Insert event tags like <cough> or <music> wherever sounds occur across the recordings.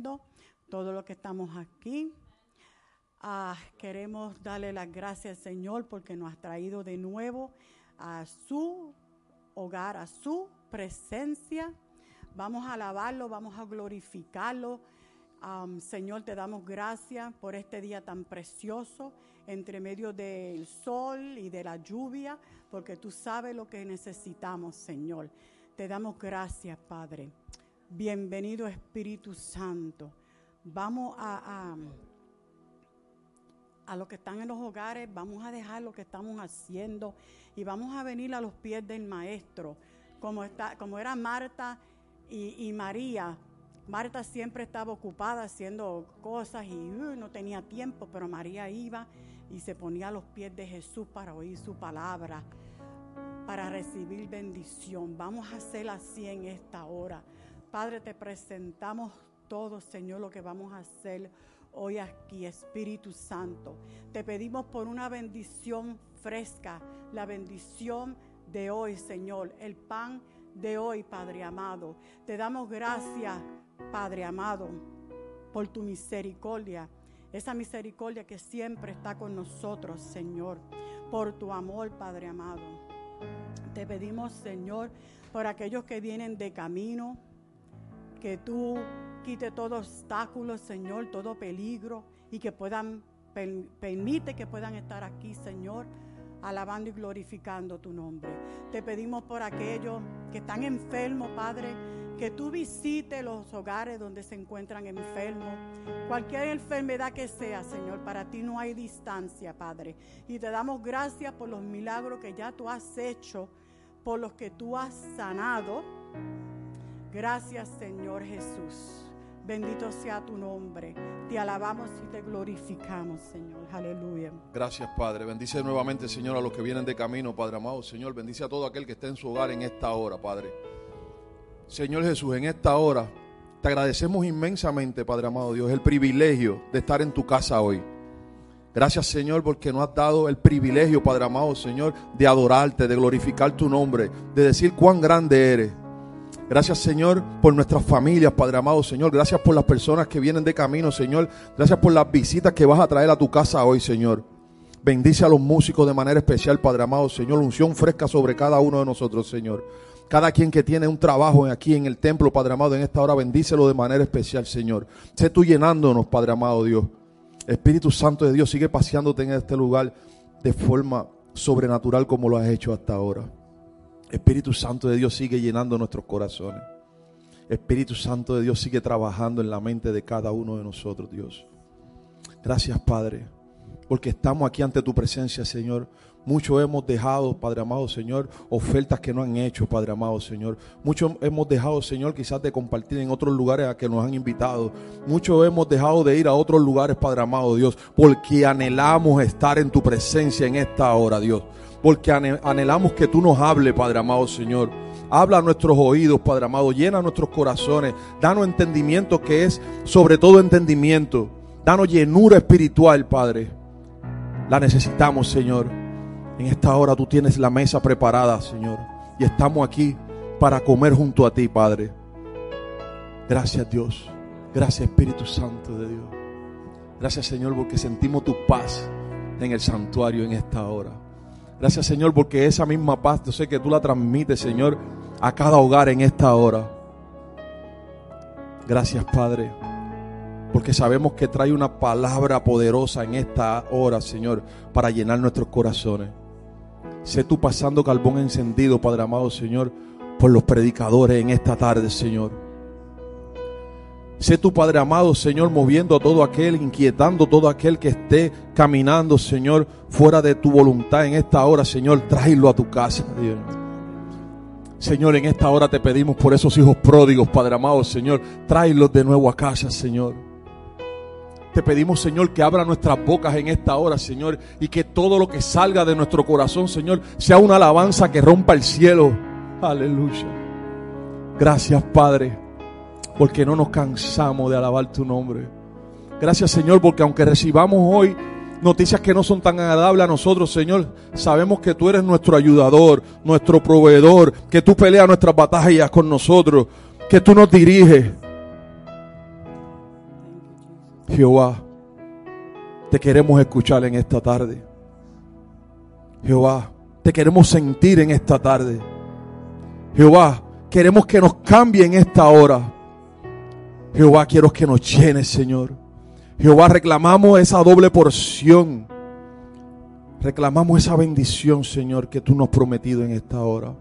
viendo, todos los que estamos aquí. Ah, queremos darle las gracias Señor porque nos ha traído de nuevo a su hogar, a su presencia. Vamos a alabarlo, vamos a glorificarlo. Señor, te damos gracias por este día tan precioso entre medio del sol y de la lluvia, porque tú sabes lo que necesitamos, Señor. Te damos gracias, Padre. Bienvenido Espíritu Santo. Vamos a, a, a los que están en los hogares, vamos a dejar lo que estamos haciendo y vamos a venir a los pies del Maestro, como, está, como era Marta y, y María. Marta siempre estaba ocupada haciendo cosas y uh, no tenía tiempo, pero María iba y se ponía a los pies de Jesús para oír su palabra, para recibir bendición. Vamos a hacer así en esta hora. Padre, te presentamos todo, Señor, lo que vamos a hacer hoy aquí, Espíritu Santo. Te pedimos por una bendición fresca, la bendición de hoy, Señor, el pan de hoy, Padre amado. Te damos gracias, Padre amado, por tu misericordia esa misericordia que siempre está con nosotros, Señor, por tu amor, Padre amado. Te pedimos, Señor, por aquellos que vienen de camino, que tú quite todo obstáculo, Señor, todo peligro y que puedan, permite que puedan estar aquí, Señor, alabando y glorificando tu nombre. Te pedimos por aquellos que están enfermos, Padre, que tú visites los hogares donde se encuentran enfermos. Cualquier enfermedad que sea, Señor, para ti no hay distancia, Padre. Y te damos gracias por los milagros que ya tú has hecho, por los que tú has sanado. Gracias, Señor Jesús. Bendito sea tu nombre. Te alabamos y te glorificamos, Señor. Aleluya. Gracias, Padre. Bendice nuevamente, Señor, a los que vienen de camino, Padre amado. Señor, bendice a todo aquel que esté en su hogar en esta hora, Padre. Señor Jesús, en esta hora te agradecemos inmensamente, Padre amado Dios, el privilegio de estar en tu casa hoy. Gracias, Señor, porque nos has dado el privilegio, Padre amado, Señor, de adorarte, de glorificar tu nombre, de decir cuán grande eres. Gracias, Señor, por nuestras familias, Padre amado, Señor. Gracias por las personas que vienen de camino, Señor. Gracias por las visitas que vas a traer a tu casa hoy, Señor. Bendice a los músicos de manera especial, Padre amado, Señor. Unción fresca sobre cada uno de nosotros, Señor. Cada quien que tiene un trabajo aquí en el templo, Padre amado, en esta hora, bendícelo de manera especial, Señor. Sé tú llenándonos, Padre amado Dios. Espíritu Santo de Dios, sigue paseándote en este lugar de forma sobrenatural como lo has hecho hasta ahora. Espíritu Santo de Dios sigue llenando nuestros corazones. Espíritu Santo de Dios sigue trabajando en la mente de cada uno de nosotros, Dios. Gracias, Padre, porque estamos aquí ante tu presencia, Señor Muchos hemos dejado, Padre amado Señor, ofertas que no han hecho, Padre amado Señor. Muchos hemos dejado, Señor, quizás de compartir en otros lugares a que nos han invitado. Muchos hemos dejado de ir a otros lugares, Padre amado Dios, porque anhelamos estar en tu presencia en esta hora, Dios. Porque anhelamos que tú nos hables, Padre amado Señor. Habla a nuestros oídos, Padre amado. Llena nuestros corazones. Danos entendimiento que es sobre todo entendimiento. Danos llenura espiritual, Padre. La necesitamos, Señor. En esta hora tú tienes la mesa preparada, Señor. Y estamos aquí para comer junto a ti, Padre. Gracias, Dios. Gracias, Espíritu Santo de Dios. Gracias, Señor, porque sentimos tu paz en el santuario en esta hora. Gracias, Señor, porque esa misma paz, yo sé que tú la transmites, Señor, a cada hogar en esta hora. Gracias, Padre, porque sabemos que trae una palabra poderosa en esta hora, Señor, para llenar nuestros corazones. Sé tú pasando carbón encendido, Padre amado Señor, por los predicadores en esta tarde, Señor. Sé tu Padre amado, Señor, moviendo a todo aquel, inquietando a todo aquel que esté caminando, Señor, fuera de tu voluntad en esta hora, Señor, tráelo a tu casa, Dios. Señor, en esta hora te pedimos por esos hijos pródigos, Padre amado, Señor, tráelos de nuevo a casa, Señor. Te pedimos, Señor, que abra nuestras bocas en esta hora, Señor, y que todo lo que salga de nuestro corazón, Señor, sea una alabanza que rompa el cielo. Aleluya. Gracias, Padre, porque no nos cansamos de alabar tu nombre. Gracias, Señor, porque aunque recibamos hoy noticias que no son tan agradables a nosotros, Señor, sabemos que tú eres nuestro ayudador, nuestro proveedor, que tú peleas nuestras batallas con nosotros, que tú nos diriges. Jehová, te queremos escuchar en esta tarde. Jehová, te queremos sentir en esta tarde. Jehová, queremos que nos cambie en esta hora. Jehová, quiero que nos llenes, Señor. Jehová, reclamamos esa doble porción. Reclamamos esa bendición, Señor, que tú nos has prometido en esta hora.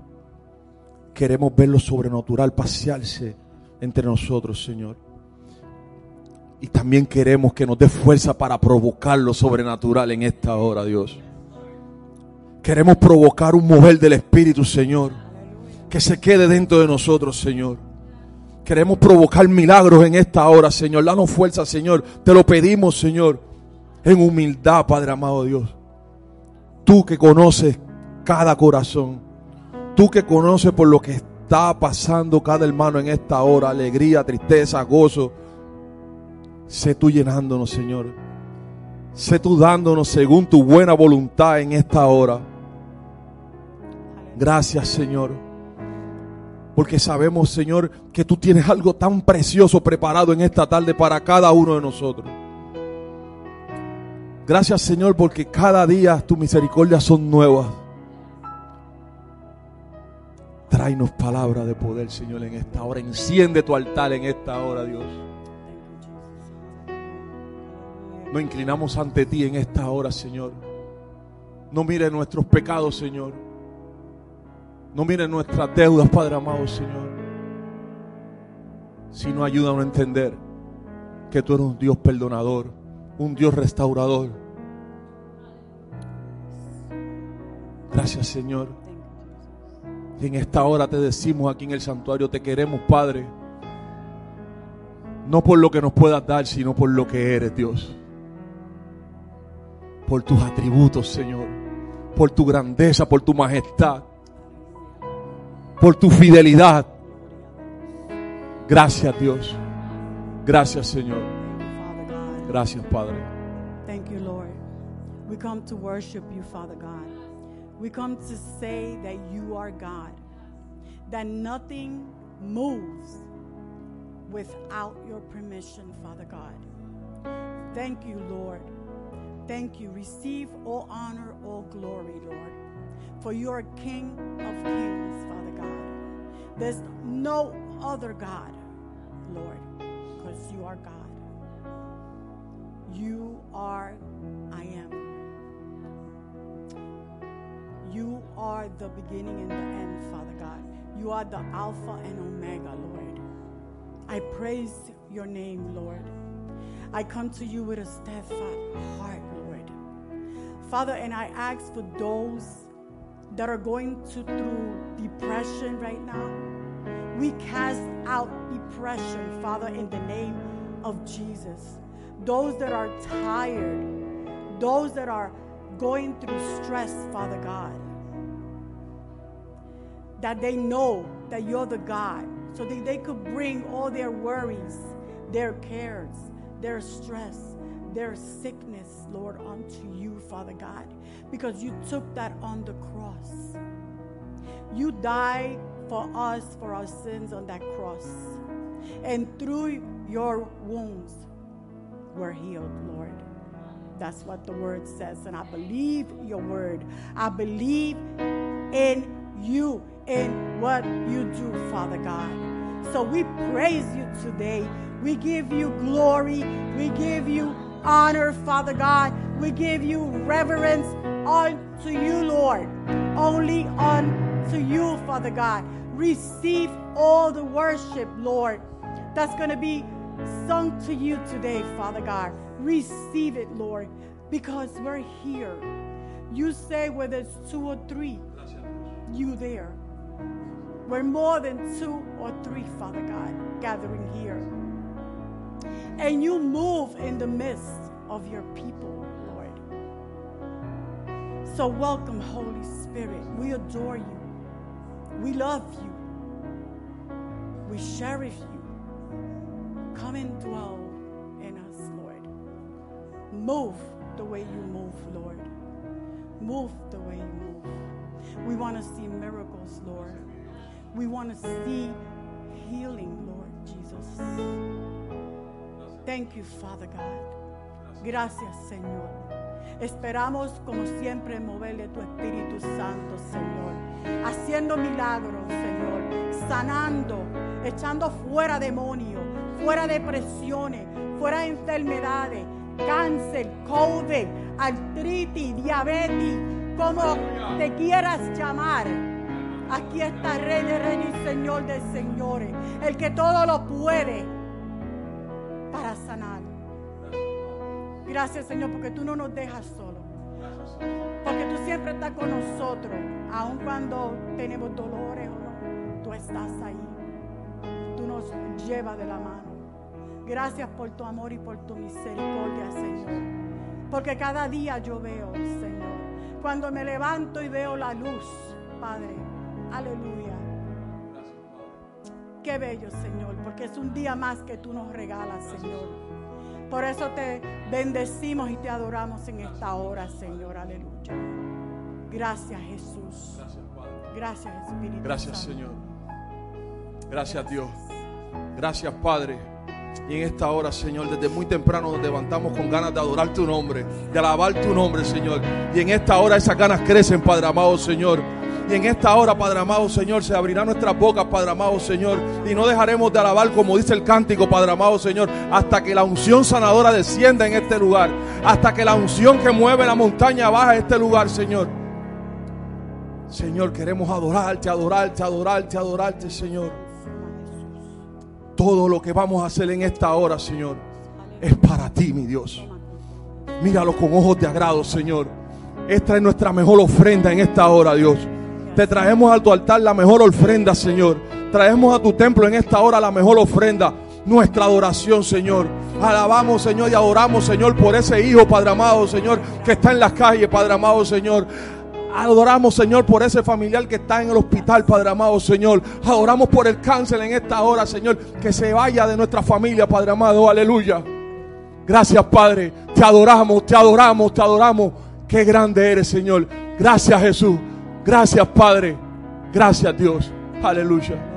Queremos ver lo sobrenatural pasearse entre nosotros, Señor. Y también queremos que nos dé fuerza para provocar lo sobrenatural en esta hora, Dios. Queremos provocar un mover del Espíritu, Señor. Que se quede dentro de nosotros, Señor. Queremos provocar milagros en esta hora, Señor. Danos fuerza, Señor. Te lo pedimos, Señor. En humildad, Padre amado Dios. Tú que conoces cada corazón. Tú que conoces por lo que está pasando cada hermano en esta hora. Alegría, tristeza, gozo. Sé tú llenándonos, Señor. Sé tú dándonos según tu buena voluntad en esta hora. Gracias, Señor. Porque sabemos, Señor, que tú tienes algo tan precioso preparado en esta tarde para cada uno de nosotros. Gracias, Señor, porque cada día tus misericordias son nuevas. Tráenos palabra de poder, Señor, en esta hora. Enciende tu altar en esta hora, Dios. Nos inclinamos ante ti en esta hora, Señor. No mire nuestros pecados, Señor. No mire nuestras deudas, Padre amado, Señor. Sino ayúdanos a entender que tú eres un Dios perdonador, un Dios restaurador. Gracias, Señor. Y en esta hora te decimos aquí en el santuario, te queremos, Padre. No por lo que nos puedas dar, sino por lo que eres, Dios por tus atributos, Señor, por tu grandeza, por tu majestad, por tu fidelidad. Gracias, Dios. Gracias, Señor. Gracias, Padre. Thank you, Lord. We come to worship you, Father God. We come to say that you are God, that nothing moves without your permission, Father God. Thank you, Lord. Thank you. Receive all honor, all glory, Lord. For you are King of kings, Father God. There's no other God, Lord, because you are God. You are I am. You are the beginning and the end, Father God. You are the Alpha and Omega, Lord. I praise your name, Lord. I come to you with a steadfast heart. Father, and I ask for those that are going to through depression right now. We cast out depression, Father, in the name of Jesus. Those that are tired, those that are going through stress, Father God, that they know that you're the God, so that they could bring all their worries, their cares, their stress, their sickness, Lord, unto you, Father God, because you took that on the cross. You died for us, for our sins on that cross. And through your wounds, we're healed, Lord. That's what the word says. And I believe your word. I believe in you, in what you do, Father God. So we praise you today. We give you glory. We give you honor, Father God. We give you reverence unto you, Lord. Only unto you, Father God. Receive all the worship, Lord, that's going to be sung to you today, Father God. Receive it, Lord, because we're here. You say where there's two or three, you there. We're more than two or three, Father God, gathering here. And you move in the midst of your people, Lord. So welcome, Holy Spirit. We adore you. We love you. We cherish you. Come and dwell in us, Lord. Move the way you move, Lord. Move the way you move. We want to see miracles, Lord. We want to see healing, Lord Jesus. Thank you, Father God. Gracias, Señor. Esperamos, como siempre, moverle tu Espíritu Santo, Señor. Haciendo milagros, Señor. Sanando, echando fuera demonios, fuera depresiones, fuera enfermedades, cáncer, COVID, artritis, diabetes, como te quieras llamar. Aquí está Rey de Reyes y Señor de Señores, el que todo lo puede Gracias Señor porque tú no nos dejas solos. Porque tú siempre estás con nosotros, aun cuando tenemos dolores o no. Tú estás ahí. Tú nos llevas de la mano. Gracias por tu amor y por tu misericordia, Señor. Porque cada día yo veo, Señor. Cuando me levanto y veo la luz, Padre. Aleluya. Qué bello, Señor, porque es un día más que tú nos regalas, Señor. Por eso te bendecimos y te adoramos en esta hora, Señor. Aleluya. Gracias, Jesús. Gracias, Espíritu Gracias, Santo. Señor. Gracias, Dios. Gracias, Padre. Y en esta hora, Señor, desde muy temprano nos levantamos con ganas de adorar tu nombre, de alabar tu nombre, Señor. Y en esta hora esas ganas crecen, Padre amado, Señor. Y en esta hora, Padre amado, Señor, se abrirán nuestras bocas, Padre amado, Señor. Y no dejaremos de alabar, como dice el cántico, Padre amado, Señor, hasta que la unción sanadora descienda en este lugar. Hasta que la unción que mueve la montaña baja este lugar, Señor. Señor, queremos adorarte, adorarte, adorarte, adorarte, Señor. Todo lo que vamos a hacer en esta hora, Señor, es para ti, mi Dios. Míralo con ojos de agrado, Señor. Esta es nuestra mejor ofrenda en esta hora, Dios. Te traemos a tu altar la mejor ofrenda, Señor. Traemos a tu templo en esta hora la mejor ofrenda, nuestra adoración, Señor. Alabamos, Señor, y adoramos, Señor, por ese hijo, Padre amado, Señor, que está en las calles, Padre amado, Señor. Adoramos, Señor, por ese familiar que está en el hospital, Padre amado, Señor. Adoramos por el cáncer en esta hora, Señor. Que se vaya de nuestra familia, Padre amado. Aleluya. Gracias, Padre. Te adoramos, te adoramos, te adoramos. Qué grande eres, Señor. Gracias, Jesús. Gracias, Padre. Gracias, Dios. Aleluya.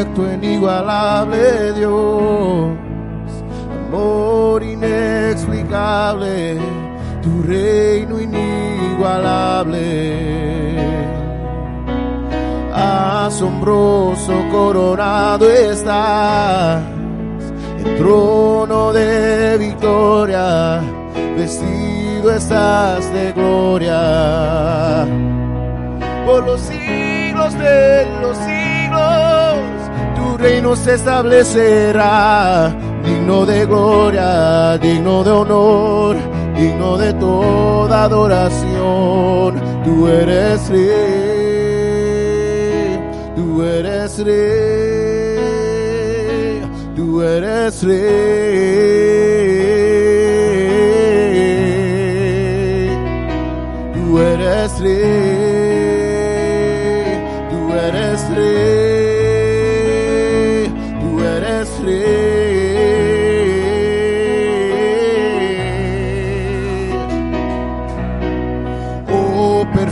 Perfecto, inigualable Dios, amor inexplicable, tu reino inigualable. Asombroso coronado estás, en trono de victoria, vestido estás de gloria. Por los siglos de los siglos, reino se establecerá, digno de gloria, digno de honor, digno de toda adoración. Tú eres rey, tú eres rey, tú eres rey. Tú eres rey, tú eres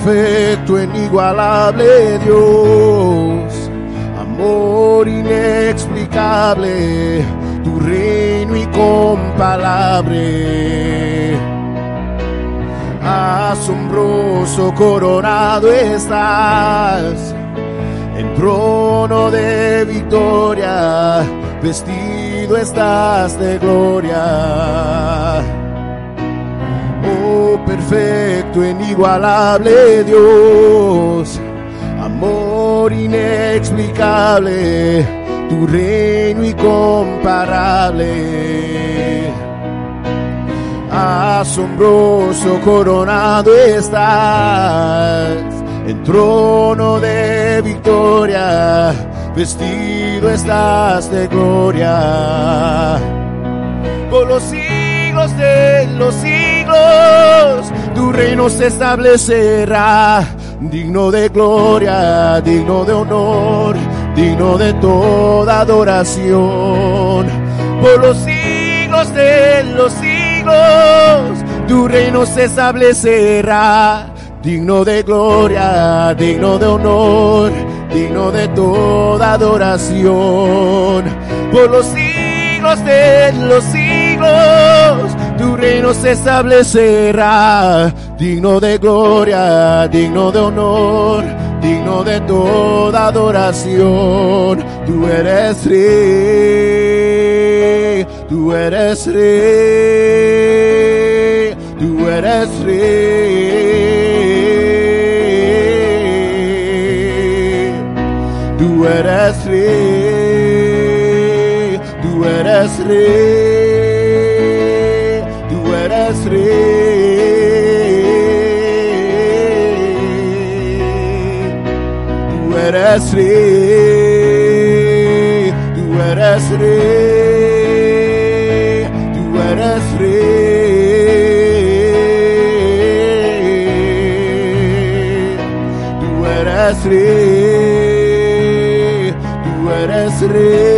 perfecto, inigualable Dios, amor inexplicable, tu reino incomparable. Asombroso coronado estás, en trono de victoria, vestido estás de gloria. Perfecto, inigualable Dios, amor inexplicable, tu reino incomparable. Asombroso coronado estás, en trono de victoria, vestido estás de gloria. Por los siglos de los siglos, tu reino se establecerá, digno de gloria, digno de honor, digno de toda adoración. Por los siglos de los siglos, tu reino se establecerá, digno de gloria, digno de honor, digno de toda adoración. Por los siglos de los siglos, reino se establecerá, digno de gloria, digno de honor, digno de toda adoración. Tú eres rey, tú eres rey, tú eres rey, tú eres rey, tú eres rey, eres rey, tú eres rey, tú eres rey, tú eres rey, tú eres rey,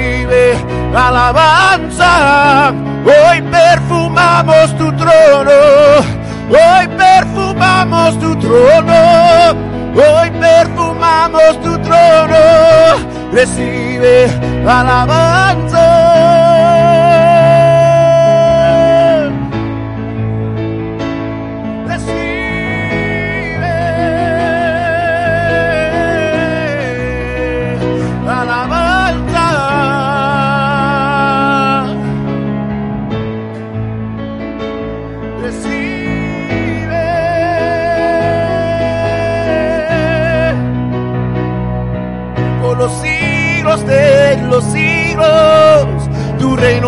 Alabanza, hoy perfumamos tu trono. Hoy perfumamos tu trono, hoy perfumamos tu trono, recibe alabanza.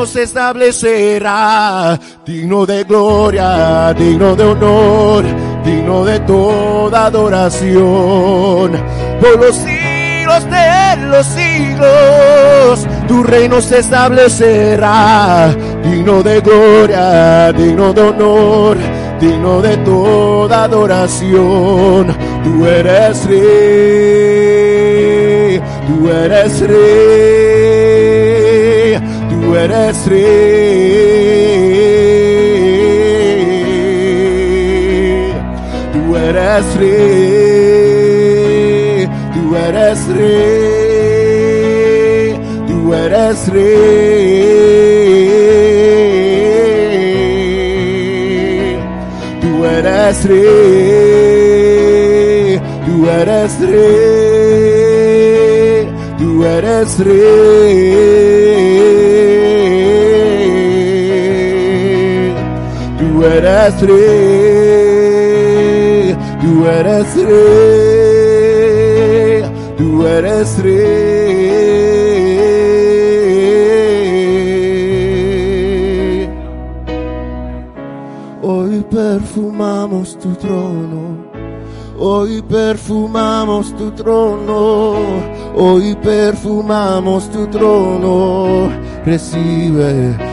Se establecerá, digno de gloria, digno de honor, digno de toda adoración. Por los siglos de los siglos, tu reino se establecerá, digno de gloria, digno de honor, digno de toda adoración. Tú eres rey, tú eres rey, eres rey, tú eres rey, tú eres rey, tú eres rey, tú eres rey, tú eres rey, tú eres rey, eres rey, tú eres rey, tú eres rey. Hoy perfumamos tu trono. Hoy perfumamos tu trono, hoy perfumamos tu trono. Recibe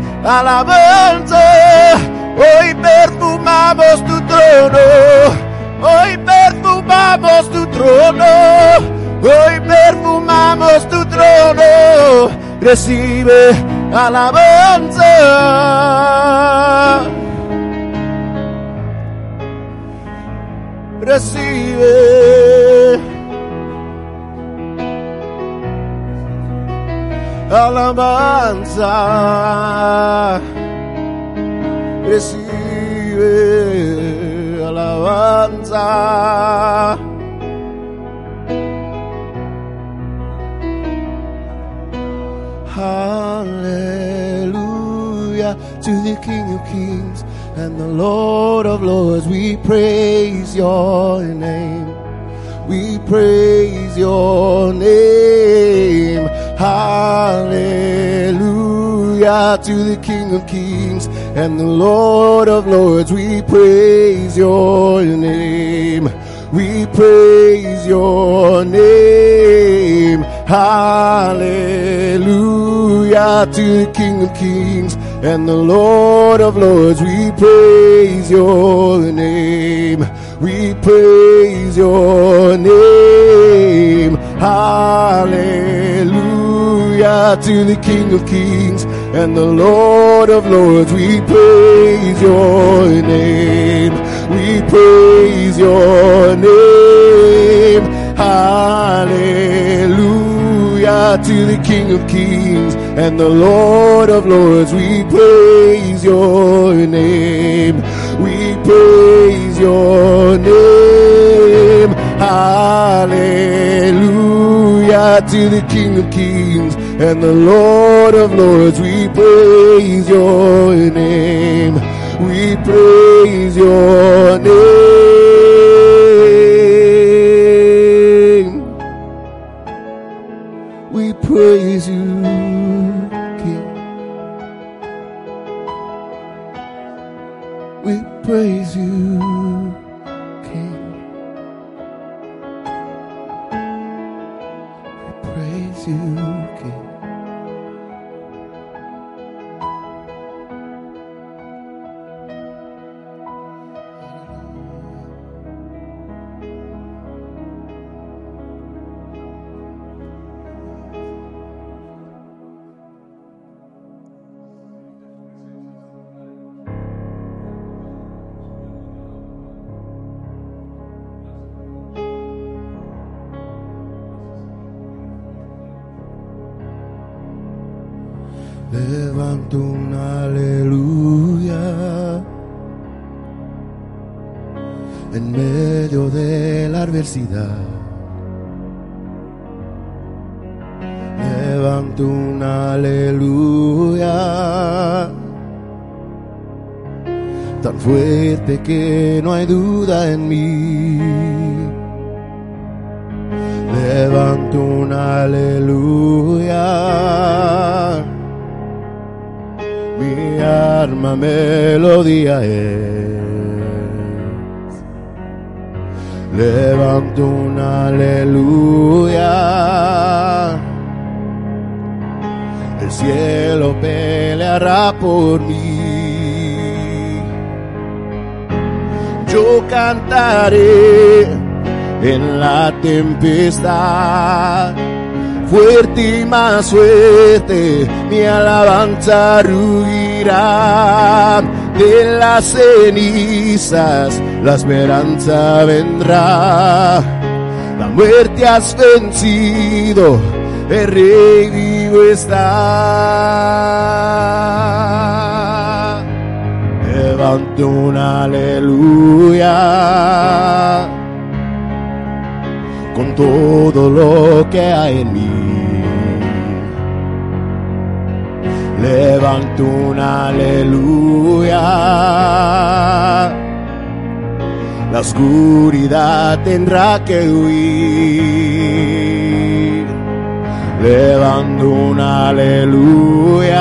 alabanza, hoy perfumamos tu trono, hoy perfumamos tu trono, hoy perfumamos tu trono, recibe alabanza. recibe alabanza, recibe alabanza. Hallelujah to the King of Kings and the Lord of Lords. We praise your name. We praise your name. Hallelujah to the King of Kings and the Lord of Lords. We praise your name. We praise your name. Hallelujah to the King of Kings and the Lord of Lords. We praise your name. We praise your name. Hallelujah to the King of Kings and the Lord of Lords. We praise your name. We praise your name. Hallelujah to the King of Kings and the Lord of Lords. We praise your name. We praise your name. Hallelujah to the King of Kings and the Lord of Lords. We praise your name. We praise your name. Alabanza ruirá de las cenizas, la esperanza vendrá. La muerte has vencido, el rey vivo está. Levanto un aleluya con todo lo que hay en mí. Levanto un aleluya. La oscuridad tendrá que huir. Levanto un aleluya.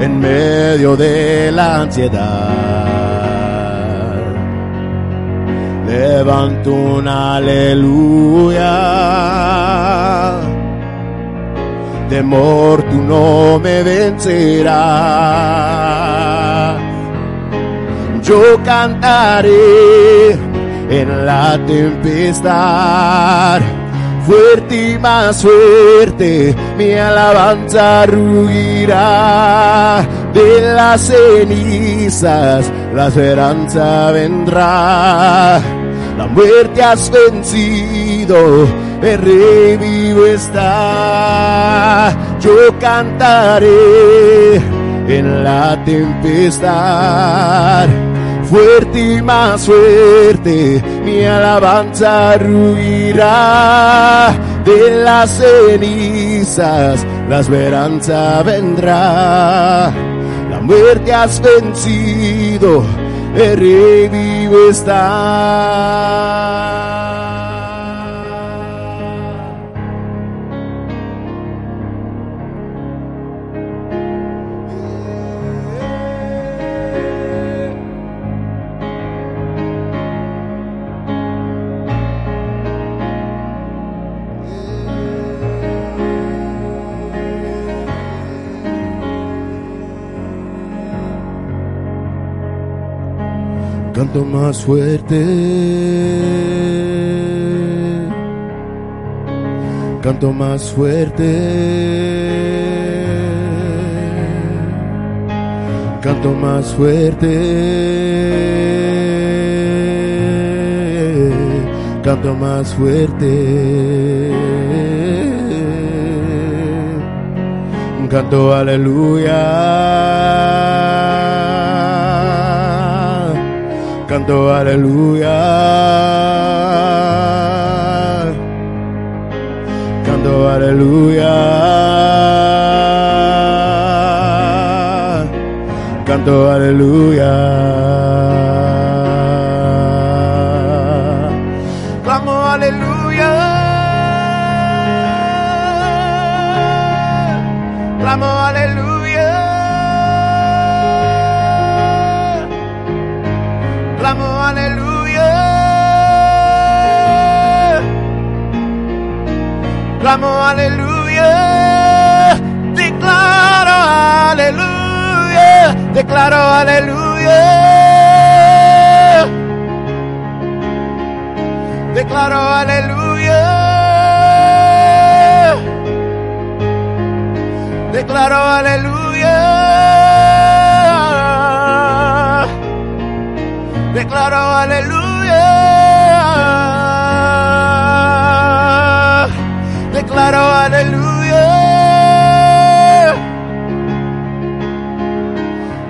En medio de la ansiedad. Levanto un aleluya. Temor tú no me vencerás. Yo cantaré en la tempestad. Fuerte y más fuerte, mi alabanza ruirá de las cenizas, la esperanza vendrá. La muerte has vencido, el rey vivo está. Yo cantaré en la tempestad. Fuerte y más fuerte, mi alabanza ruirá de las cenizas, la esperanza vendrá. La muerte has vencido, el rey vivo está. Canto más fuerte. Canto más fuerte. Canto más fuerte. Canto más fuerte. Canto aleluya. Canto aleluya. Canto aleluya. Canto aleluya. Clamo aleluya. Declaro aleluya. Declaro aleluya. Declaro aleluya. Declaro aleluya. Declaro aleluya. claro, aleluya.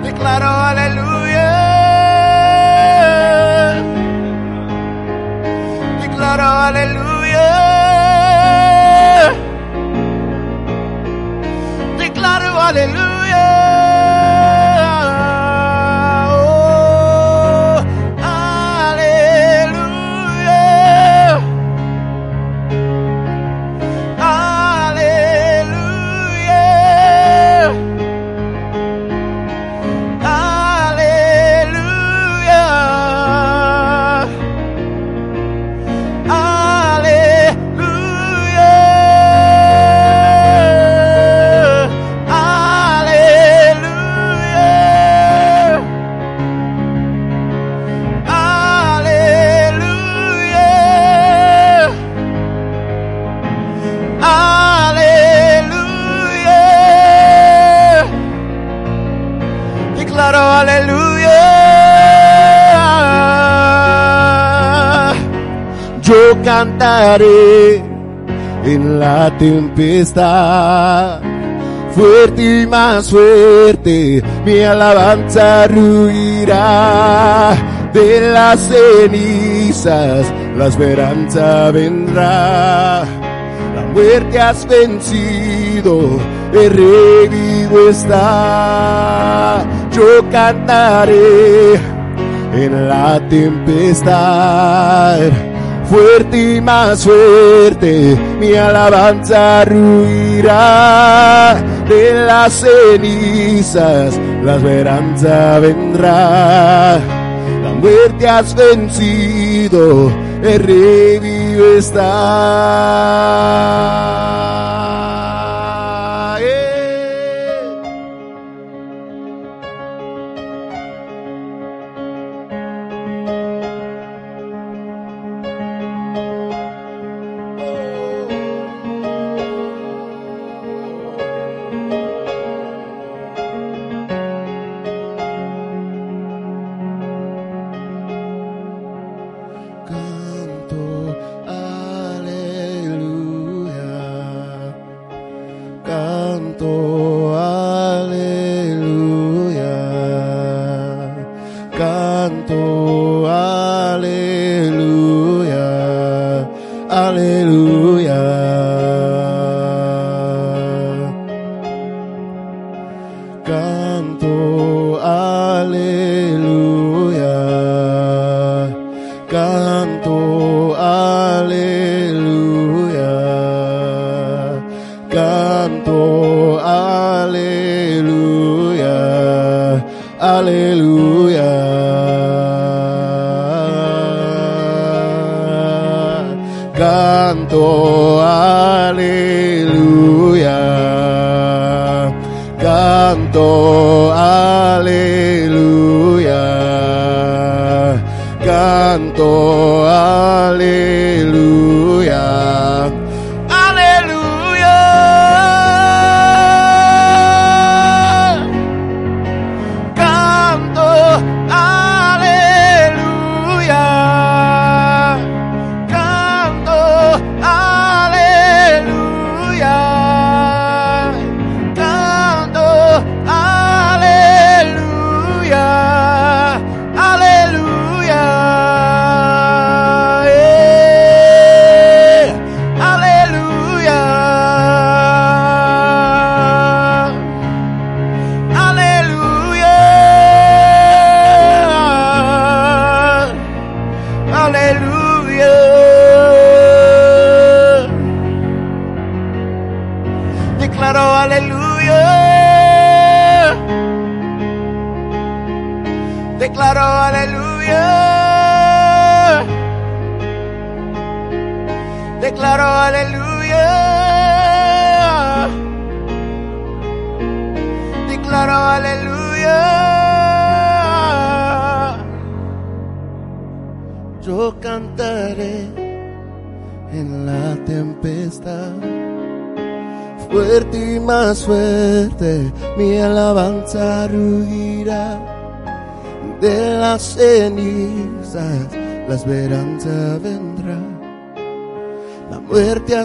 Declaro, aleluya. Declaro, aleluya. Declaro, aleluya. Tempestad. Fuerte y más fuerte, mi alabanza ruirá de las cenizas, la esperanza vendrá. La muerte has vencido, el rey vivo está. Yo cantaré en la tempestad. Fuerte y más fuerte, mi alabanza ruirá de las cenizas, la esperanza vendrá. La muerte has vencido, el rey está.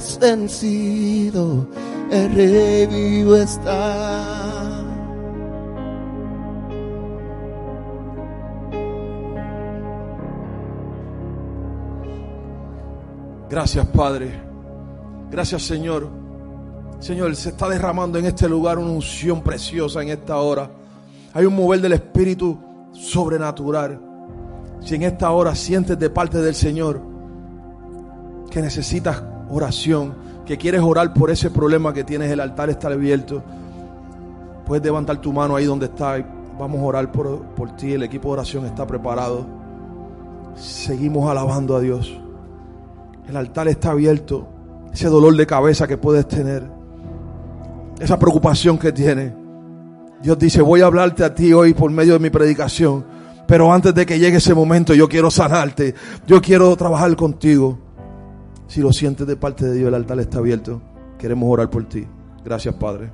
Has vencido, el rey está. Gracias, Padre. Gracias, Señor. Señor, se está derramando en este lugar una unción preciosa en esta hora. Hay un mover del Espíritu sobrenatural. Si en esta hora sientes de parte del Señor que necesitas oración, que quieres orar por ese problema que tienes, el altar está abierto. Puedes levantar tu mano ahí donde está. Vamos a orar por, por ti. El equipo de oración está preparado. Seguimos alabando a Dios. El altar está abierto. Ese dolor de cabeza que puedes tener. Esa preocupación que tienes. Dios dice, voy a hablarte a ti hoy por medio de mi predicación. Pero antes de que llegue ese momento, yo quiero sanarte. Yo quiero trabajar contigo. Si lo sientes de parte de Dios, el altar está abierto. Queremos orar por ti. Gracias, Padre.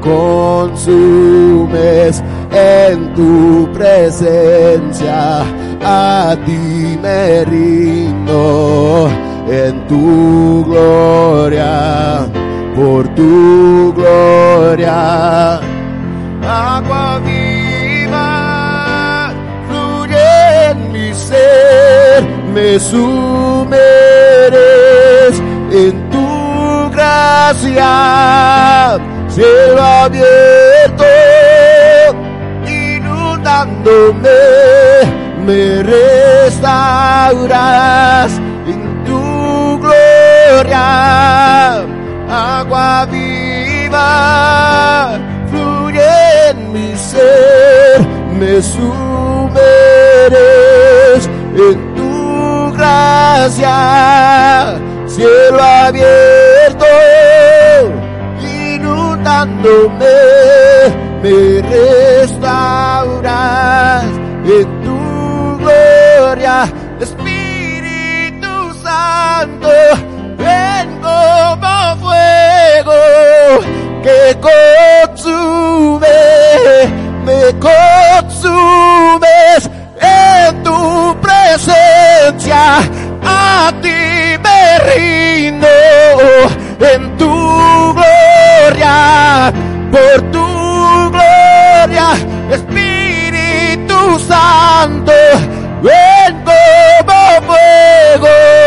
Consumes en tu presencia, a ti me rindo en tu gloria, por tu gloria. Agua viva fluye en mi ser, me sumeres en tu gracia, cielo abierto, inundándome, me restauras en tu gloria, agua viva, fluye en mi ser, me sumeres en tu gracia, cielo abierto, me restauras en tu gloria, Espíritu Santo, ven como fuego que consume, me consumes en tu presencia, a ti me rindo en tu gloria, por tu gloria, Espíritu Santo, ven como fuego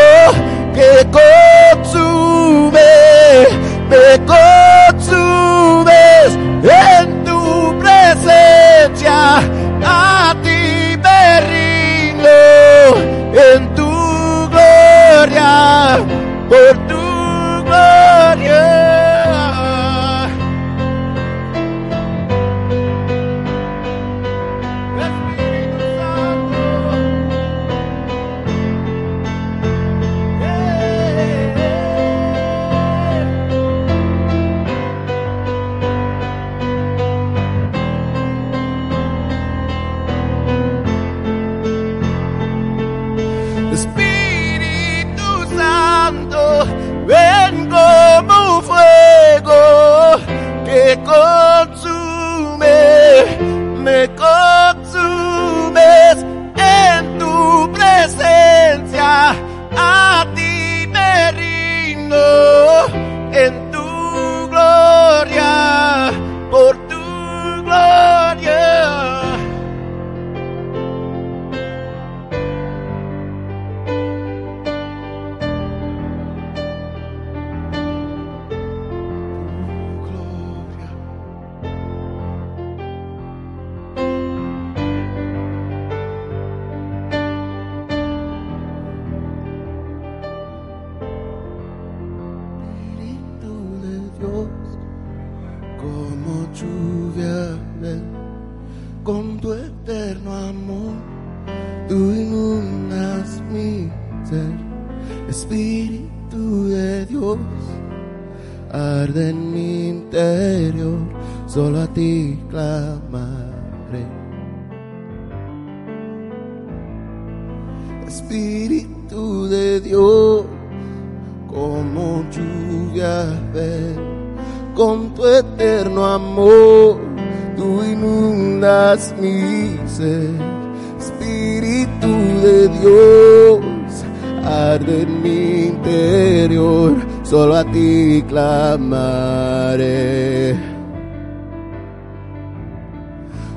Espíritu de Dios, arde en mi interior, solo a ti clamaré. Espíritu de Dios, como lluvia ven, con tu eterno amor, tú inundas mi ser. Espíritu de Dios, arde mi interior, solo a ti clamaré.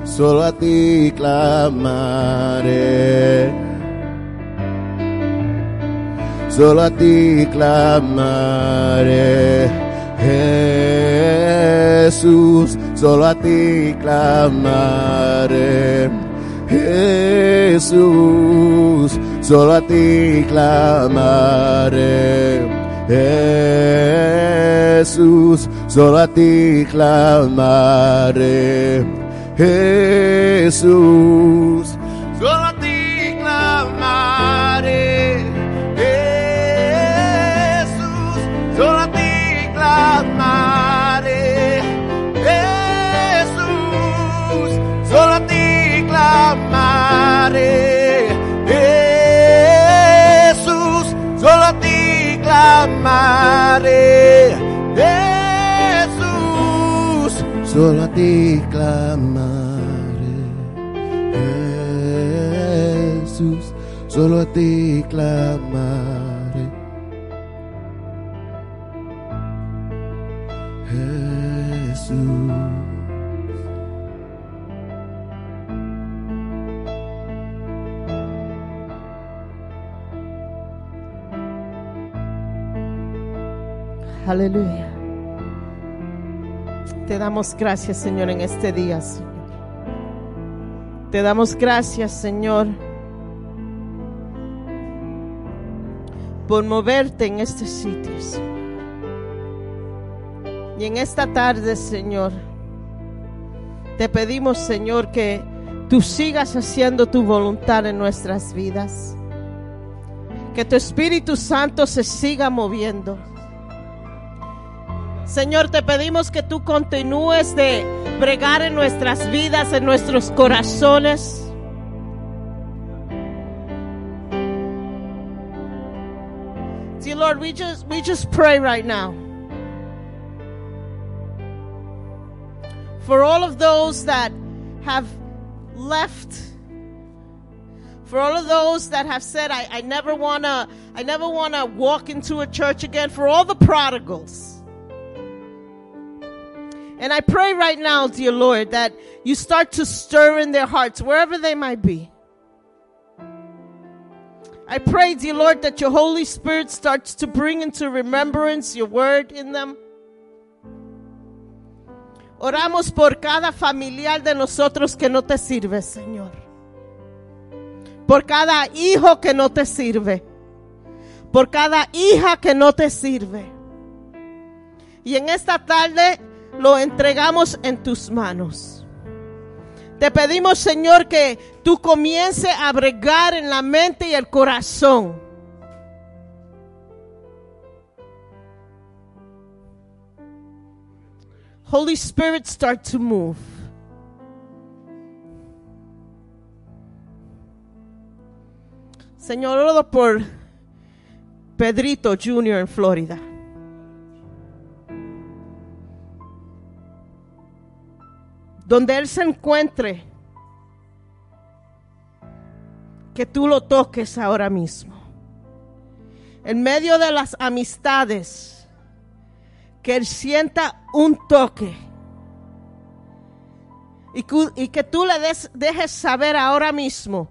Solo a ti clamaré. Solo a ti clamaré. Jesús, solo a ti clamaré. Jesús, solo a ti clamaré. Jesús, solo a ti clamaré. Jesús. Clamaré. Jesús, solo a ti clamaré. Jesús, solo a ti clamaré. Aleluya. Te damos gracias, Señor, en este día, Señor. Te damos gracias, Señor, por moverte en este sitio. Y en esta tarde, Señor, te pedimos, Señor, que tú sigas haciendo tu voluntad en nuestras vidas. Que tu Espíritu Santo se siga moviendo. Señor, te pedimos que tú continúes de bregar en nuestras vidas, en nuestros corazones. See, Lord, we just we just pray right now. For all of those that have left for all of those that have said I, I never wanna I never wanna walk into a church again, for all the prodigals. And I pray right now, dear Lord, that you start to stir in their hearts, wherever they might be. I pray, dear Lord, that your Holy Spirit starts to bring into remembrance your word in them. Oramos por cada familiar de nosotros que no te sirve, Señor. Por cada hijo que no te sirve. Por cada hija que no te sirve. Y en esta tarde lo entregamos en tus manos. Te pedimos, Señor, que tú comiences a bregar en la mente y el corazón. Holy Spirit, start to move. Señor, oro por Pedrito Jr. en Florida. Donde Él se encuentre, que tú lo toques ahora mismo. En medio de las amistades, que Él sienta un toque. Y, que tú le des- dejes saber ahora mismo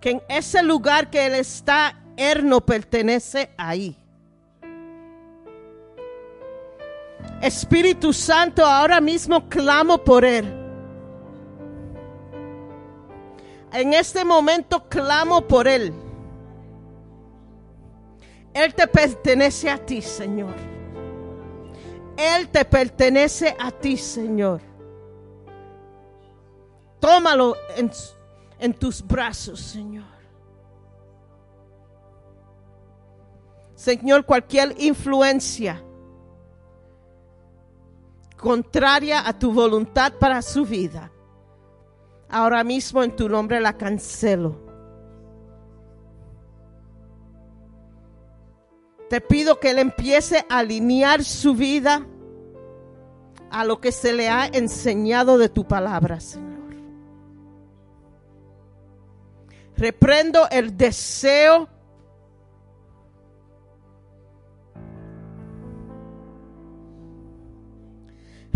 que en ese lugar que Él está, Él no pertenece ahí. Espíritu Santo, ahora mismo clamo por Él. En este momento clamo por Él. Él te pertenece a ti, Señor. Él te pertenece a ti, Señor. Tómalo en, en tus brazos, Señor. Señor, cualquier influencia contraria a tu voluntad para su vida, ahora mismo en tu nombre la cancelo. Te pido que Él empiece a alinear su vida a lo que se le ha enseñado de tu palabra, Señor. Reprendo el deseo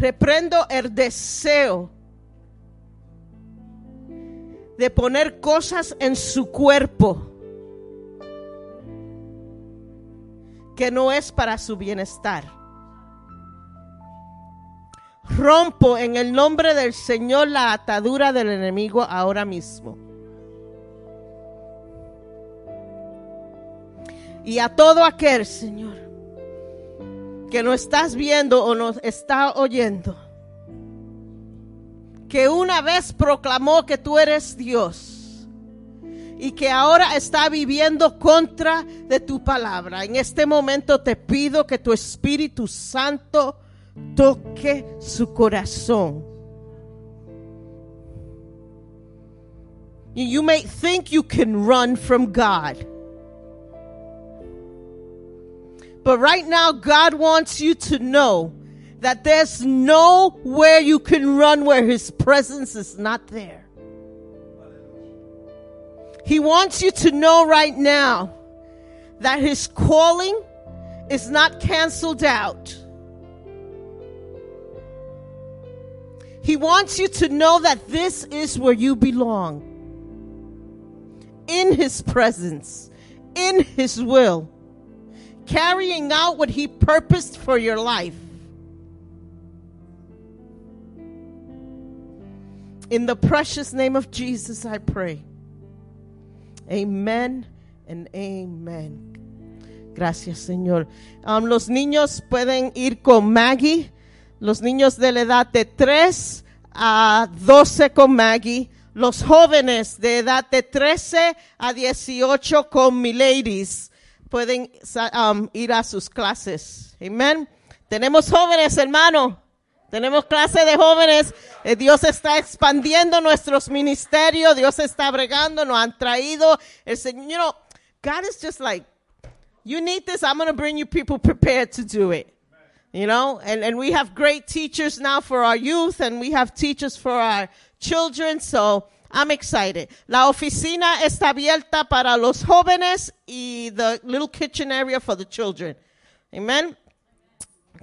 Reprendo el deseo de poner cosas en su cuerpo que no es para su bienestar. Rompo en el nombre del Señor la atadura del enemigo ahora mismo. Y a todo aquel, Señor, que no estás viendo o nos está oyendo, que una vez proclamó que tú eres Dios y que ahora está viviendo contra de tu palabra. En este momento te pido que tu Espíritu Santo toque su corazón. You may think you can run from God. But right now, God wants you to know that there's nowhere you can run where His presence is not there. He wants you to know right now that His calling is not canceled out. He wants you to know that this is where you belong. In His presence, in His will, carrying out what He purposed for your life. In the precious name of Jesus, I pray. Amen and amen. Gracias, Señor. Um, los niños pueden ir con Maggie. Los niños de la edad de 3 a 12 con Maggie. Los jóvenes de edad de 13 a 18 con Miladies pueden um, ir a sus clases. Amén. Tenemos jóvenes, hermano. Tenemos clase de jóvenes. Eh, Dios está expandiendo nuestros ministerios. Dios está bregando. Nos han traído. El Señor, you know, God is just like, you need this. I'm going to bring you people prepared to do it. You know, and, and we have great teachers now for our youth and we have teachers for our children. So I'm excited. La oficina está abierta para los jóvenes y the little kitchen area for the children. Amen.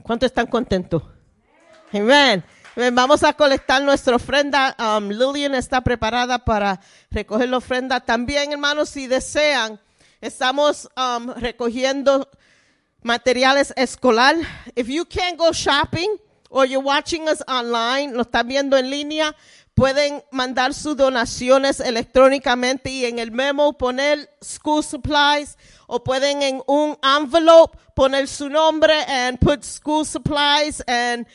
¿Cuántos están contentos? Amen. Vamos a colectar nuestra ofrenda. Um, Lillian está preparada para recoger la ofrenda. También, hermanos, si desean, estamos um, recogiendo materiales escolar. If you can't go shopping or you're watching us online, lo están viendo en línea, pueden mandar sus donaciones electrónicamente y en el memo poner school supplies o pueden en un envelope poner su nombre and put school supplies and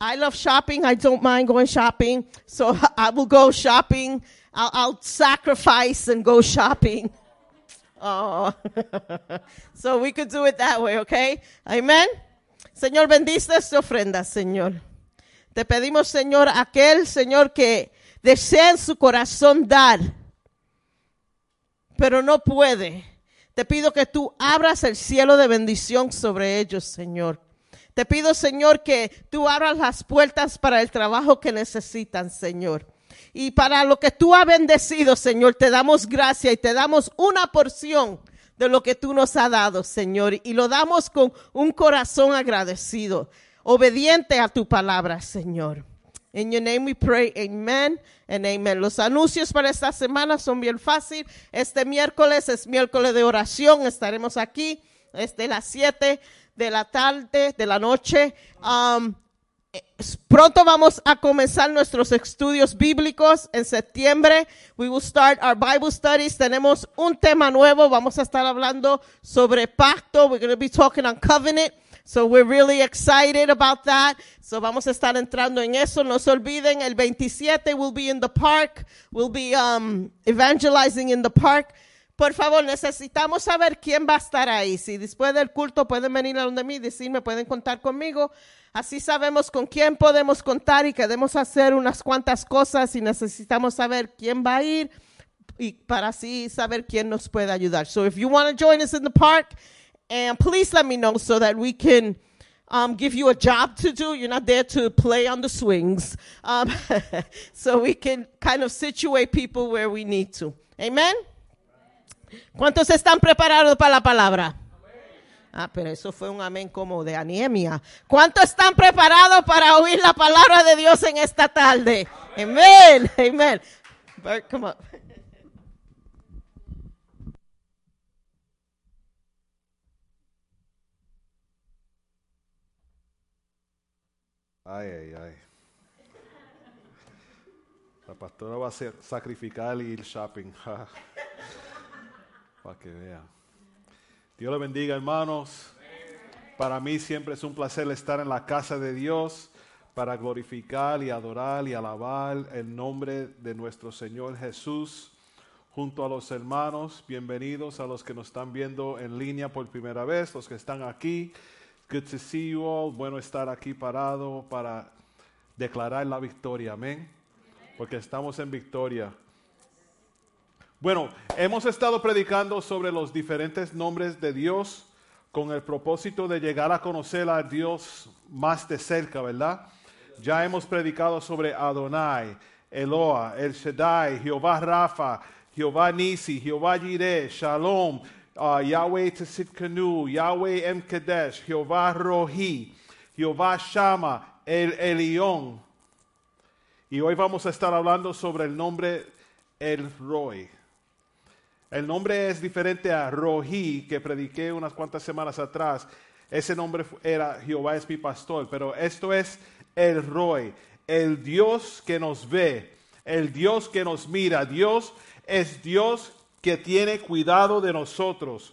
I love shopping. I don't mind going shopping. So <laughs> I will go shopping. I'll, I'll sacrifice and go shopping. <laughs> Oh. <laughs> so we could do it that way, okay? Amen. Señor, bendice esta ofrenda, Señor. Te pedimos, Señor, aquel Señor que desea en su corazón dar, pero no puede. Te pido que tú abras el cielo de bendición sobre ellos, Señor. Te pido, Señor, que tú abras las puertas para el trabajo que necesitan, Señor. Y para lo que tú has bendecido, Señor, te damos gracia y te damos una porción de lo que tú nos has dado, Señor. Y lo damos con un corazón agradecido, obediente a tu palabra, Señor. In your name we pray, amen and amen. Los anuncios para esta semana son bien fácil. Este miércoles es miércoles de oración. Estaremos aquí desde las 7 de la tarde, de la noche. Um, pronto vamos a comenzar nuestros estudios bíblicos en septiembre. We will start our Bible studies. Tenemos un tema nuevo. Vamos a estar hablando sobre pacto. We're going to be talking on covenant. So we're really excited about that. So vamos a estar entrando en eso. No se olviden, el 27 we'll be in the park. We'll be um, evangelizing in the park. Por favor, necesitamos saber quién va a estar ahí. Si después del culto pueden venir a donde mí, decirme, pueden contar conmigo. Así sabemos con quién podemos contar y queremos hacer unas cuantas cosas y necesitamos saber quién va a ir y para así saber quién nos puede ayudar. So if you want to join us in the park, and please let me know so that we can um, give you a job to do. You're not there to play on the swings. Um, <laughs> so we can kind of situate people where we need to. Amen. ¿Cuántos están preparados para la palabra? Ah, pero eso fue un amén como de anemia. ¿Cuántos están preparados para oír la palabra de Dios en esta tarde? Amén, amén. Bert, come on. Ay, ay, ay. La pastora va a ser, sacrificar y ir shopping. <laughs> Para que vean. Dios le bendiga, hermanos. Para mí siempre es un placer estar en la casa de Dios. para glorificar y adorar y alabar el nombre de nuestro Señor Jesús junto a los hermanos. Bienvenidos a los que nos están viendo en línea por primera vez, los que están aquí. Good to see you all. Bueno estar aquí parado para declarar la victoria. Amén. Porque estamos en victoria. Bueno, hemos estado predicando sobre los diferentes nombres de Dios con el propósito de llegar a conocer a Dios más de cerca, ¿verdad? Ya hemos predicado sobre Adonai, Eloah, El Shaddai, Jehová Rafa, Jehová Nisi, Jehová Jireh, Shalom, uh, Yahweh Tsitkanu, Yahweh Em Kadesh, Jehová Rohi, Jehová Shama, El Elión. Y hoy vamos a estar hablando sobre el nombre El Roy. El nombre es diferente a Rohi, que prediqué unas cuantas semanas atrás. Ese nombre era Jehová es mi pastor, pero esto es el Roy, el Dios que nos ve, el Dios que nos mira. Dios es Dios que tiene cuidado de nosotros.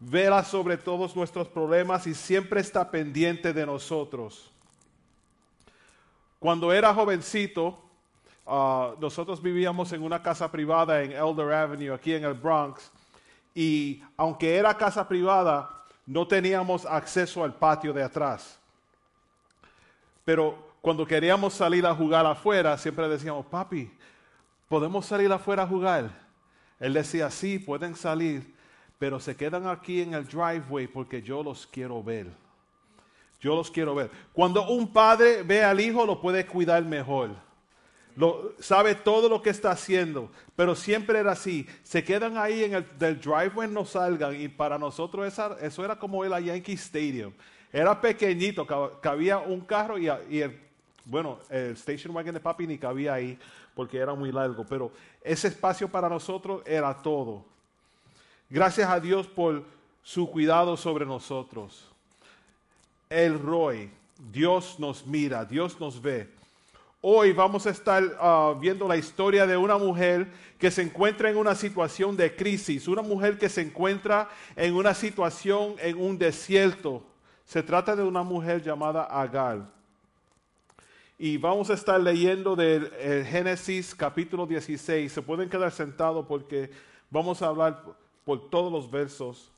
Vela sobre todos nuestros problemas y siempre está pendiente de nosotros. Cuando era jovencito, ah, nosotros vivíamos en una casa privada en Elder Avenue, aquí en el Bronx, y aunque era casa privada, no teníamos acceso al patio de atrás. Pero cuando queríamos salir a jugar afuera, siempre decíamos, papi, ¿podemos salir afuera a jugar? Él decía, sí, pueden salir, pero se quedan aquí en el driveway porque yo los quiero ver. Yo los quiero ver. Cuando un padre ve al hijo, lo puede cuidar mejor. Lo, sabe todo lo que está haciendo, pero siempre era así. Se quedan ahí en el del driveway, no salgan. Y para nosotros eso era como el Yankee Stadium. Era pequeñito, cabía un carro y, el, bueno, el station wagon de papi ni cabía ahí porque era muy largo, pero ese espacio para nosotros era todo. Gracias a Dios por su cuidado sobre nosotros. El Roy, Dios nos mira, Dios nos ve. Hoy vamos a estar ah, viendo la historia de una mujer que se encuentra en una situación de crisis, una mujer que se encuentra en una situación en un desierto. Se trata de una mujer llamada Agar. Y vamos a estar leyendo del Génesis capítulo 16. Se pueden quedar sentados porque vamos a hablar por todos los versos.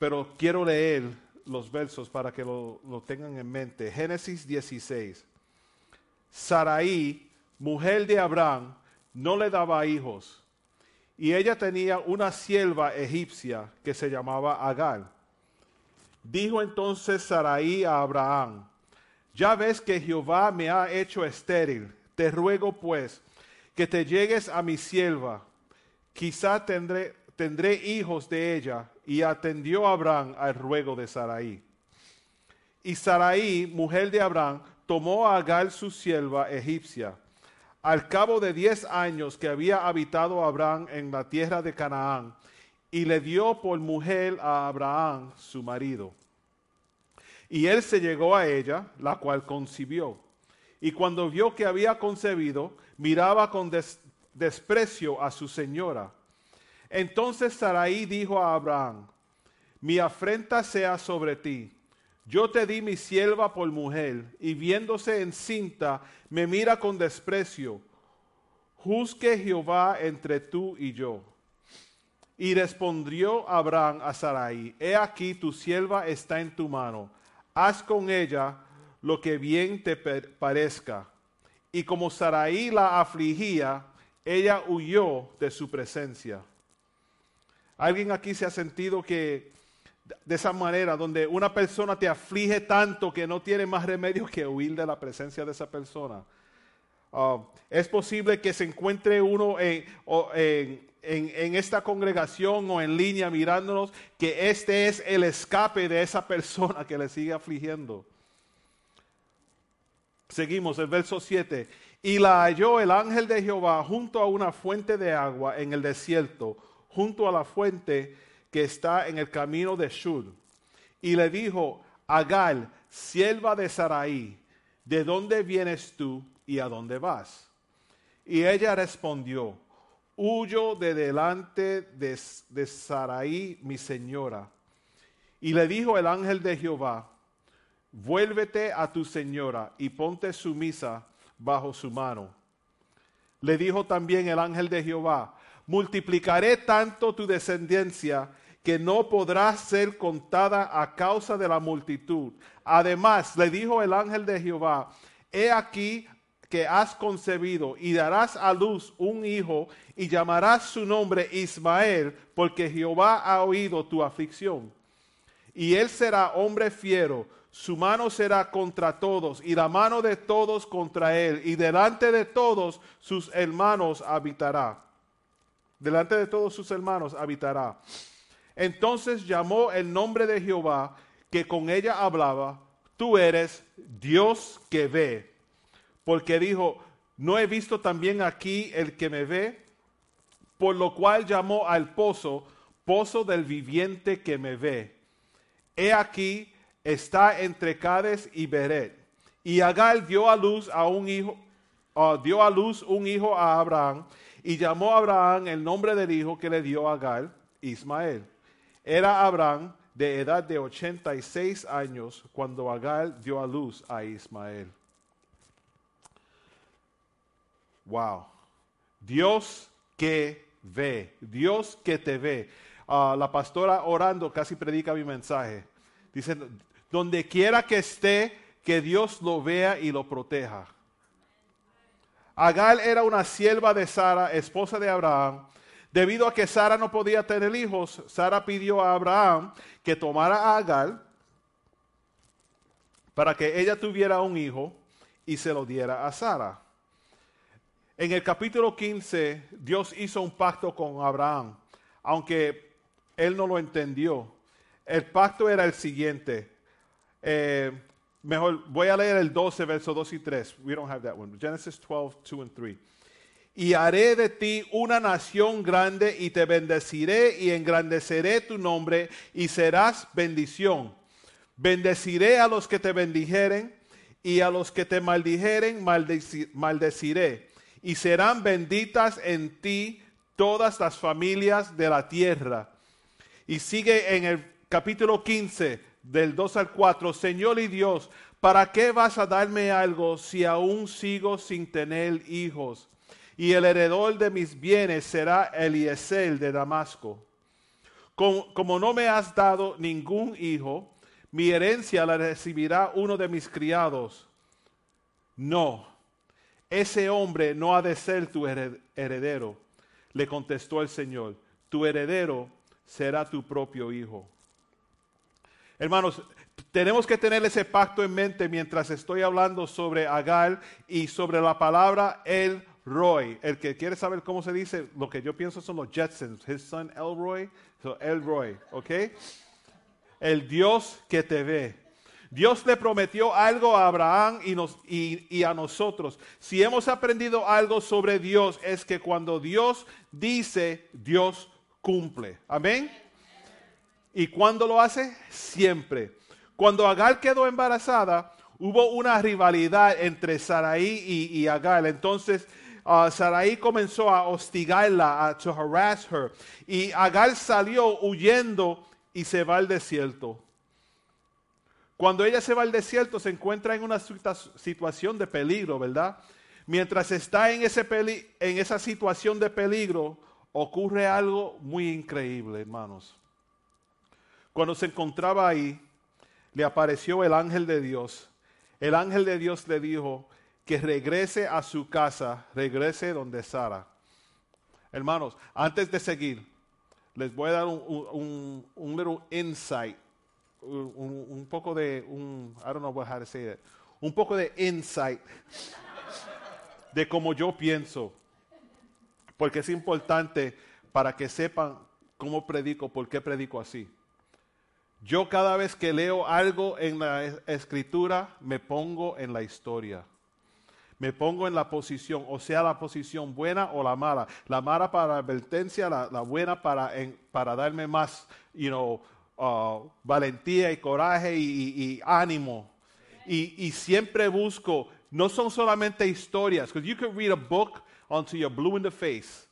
Pero quiero leer los versos para que lo, lo tengan en mente. Génesis 16. Saraí, mujer de Abraham, no le daba hijos. Y ella tenía una sierva egipcia que se llamaba Agar. Dijo entonces Saraí a Abraham, ya ves que Jehová me ha hecho estéril, te ruego pues que te llegues a mi sierva, quizá tendré, hijos de ella. Y atendió Abraham al ruego de Saraí. Y Saraí, mujer de Abraham, tomó a Agar su sierva egipcia. Al cabo de diez años que había habitado Abraham en la tierra de Canaán, y le dio por mujer a Abraham, su marido. Y él se llegó a ella, la cual concibió. Y cuando vio que había concebido, miraba con desprecio a su señora. Entonces Sarai dijo a Abraham, mi afrenta sea sobre ti. Yo te di mi sierva por mujer, y viéndose encinta, me mira con desprecio. Juzgue Jehová entre tú y yo. Y respondió Abraham a Sarai, he aquí tu sierva está en tu mano, haz con ella lo que bien te parezca. Y como Sarai la afligía, ella huyó de su presencia. ¿Alguien aquí se ha sentido que de esa manera, donde una persona te aflige tanto que no tiene más remedio que huir de la presencia de esa persona? Ah, es posible que se encuentre uno en, esta congregación o en línea mirándonos que este es el escape de esa persona que le sigue afligiendo. Seguimos el verso 7. Y la halló el ángel de Jehová junto a una fuente de agua en el desierto, junto a la fuente que está en el camino de Shur. Y le dijo, Agal, sierva de Sarai, ¿de dónde vienes tú y a dónde vas? Y ella respondió, huyo de delante de, de Sarai, mi señora. Y le dijo el ángel de Jehová, vuélvete a tu señora y ponte sumisa bajo su mano. Le dijo también el ángel de Jehová, multiplicaré tanto tu descendencia que no podrá ser contada a causa de la multitud. Además, le dijo el ángel de Jehová, he aquí que has concebido y darás a luz un hijo y llamarás su nombre Ismael, porque Jehová ha oído tu aflicción. Y él será hombre fiero, su mano será contra todos y la mano de todos contra él, y delante de todos sus hermanos habitará. Delante de todos sus hermanos habitará. Entonces llamó el nombre de Jehová, que con ella hablaba, tú eres Dios que ve. Porque dijo, no he visto también aquí el que me ve, por lo cual llamó al pozo, pozo del viviente que me ve. He aquí, está entre Cades y Beret. Y Agal dio a luz a un hijo, uh, dio a luz un hijo a Abraham, y llamó a Abraham el nombre del hijo que le dio a Agal, Ismael. Era Abraham de edad de 86 años cuando Agar dio a luz a Ismael. Wow. Dios que ve, Dios que te ve. Ah, la pastora orando casi predica mi mensaje. Dice, donde quiera que esté, que Dios lo vea y lo proteja. Agar era una sierva de Sara, esposa de Abraham, Debido a que Sara no podía tener hijos, Sara pidió a Abraham que tomara a Agar para que ella tuviera un hijo y se lo diera a Sara. En el capítulo 15, Dios hizo un pacto con Abraham, aunque él no lo entendió. El pacto era el siguiente. Eh, mejor, voy a leer el 12, verso 2 y 3. We don't have that one. Genesis 12, 2 and 3 y haré de ti una nación grande y te bendeciré y engrandeceré tu nombre y serás bendición. Bendeciré a los que te bendijeren y a los que te maldijeren maldeciré. Y serán benditas en ti todas las familias de la tierra. Y sigue en el capítulo 15 del 2 al 4, Señor y Dios, ¿para qué vas a darme algo si aún sigo sin tener hijos? y el heredor de mis bienes será Eliezer de Damasco. Como, no me has dado ningún hijo, mi herencia la recibirá uno de mis criados. No, ese hombre no ha de ser tu heredero, le contestó el Señor. Tu heredero será tu propio hijo. Hermanos, tenemos que tener ese pacto en mente mientras estoy hablando sobre Agar y sobre la palabra el Roy. El que quiere saber cómo se dice, lo que yo pienso son los Jetsons. His son Elroy. So Elroy, ¿ok? El Dios que te ve. Dios le prometió algo a Abraham y, a nosotros. Si hemos aprendido algo sobre Dios es que cuando Dios dice, Dios cumple. Amén. ¿Y cuando lo hace? Siempre. Cuando Agar quedó embarazada, hubo una rivalidad entre Saraí y, y Agar. Entonces, uh, Sarai comenzó a hostigarla, a to harass her. Y Agar salió huyendo y se va al desierto. Cuando ella se va al desierto se encuentra en una situación de peligro, ¿verdad? Mientras está en, ese en esa situación de peligro, ocurre algo muy increíble, hermanos. Cuando se encontraba ahí, le apareció el ángel de Dios. El ángel de Dios le dijo, que regrese a su casa, regrese donde Sara. Hermanos, antes de seguir, les voy a dar un, un, little insight, un, poco de, un, I don't know how to say it, un poco de insight de cómo yo pienso, porque es importante para que sepan cómo predico, por qué predico así. Yo cada vez que leo algo en la escritura, me pongo en la historia me pongo en la posición, o sea, la posición buena o la mala. La mala para advertencia, la, buena para, para darme más, you know, uh, valentía y coraje y, ánimo. Y, y, siempre busco, no son solamente historias, because you can read a book until you're blue in the face.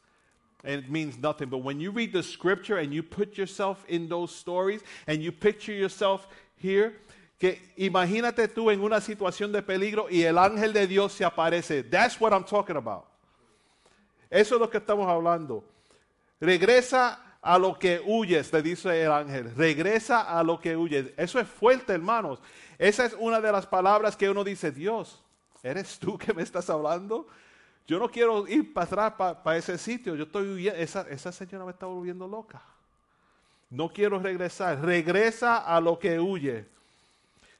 And it means nothing. But when you read the scripture and you put yourself in those stories and you picture yourself here, Que imagínate tú en una situación de peligro y el ángel de Dios se aparece. That's what I'm talking about. Eso es lo que estamos hablando. Regresa a lo que huyes, le dice el ángel. Regresa a lo que huyes. Eso es fuerte, hermanos. Esa es una de las palabras que uno dice, Dios, ¿eres tú que me estás hablando? Yo no quiero ir para atrás, para, ese sitio. Yo estoy huyendo. Esa, esa señora me está volviendo loca. No quiero regresar. Regresa a lo que huye.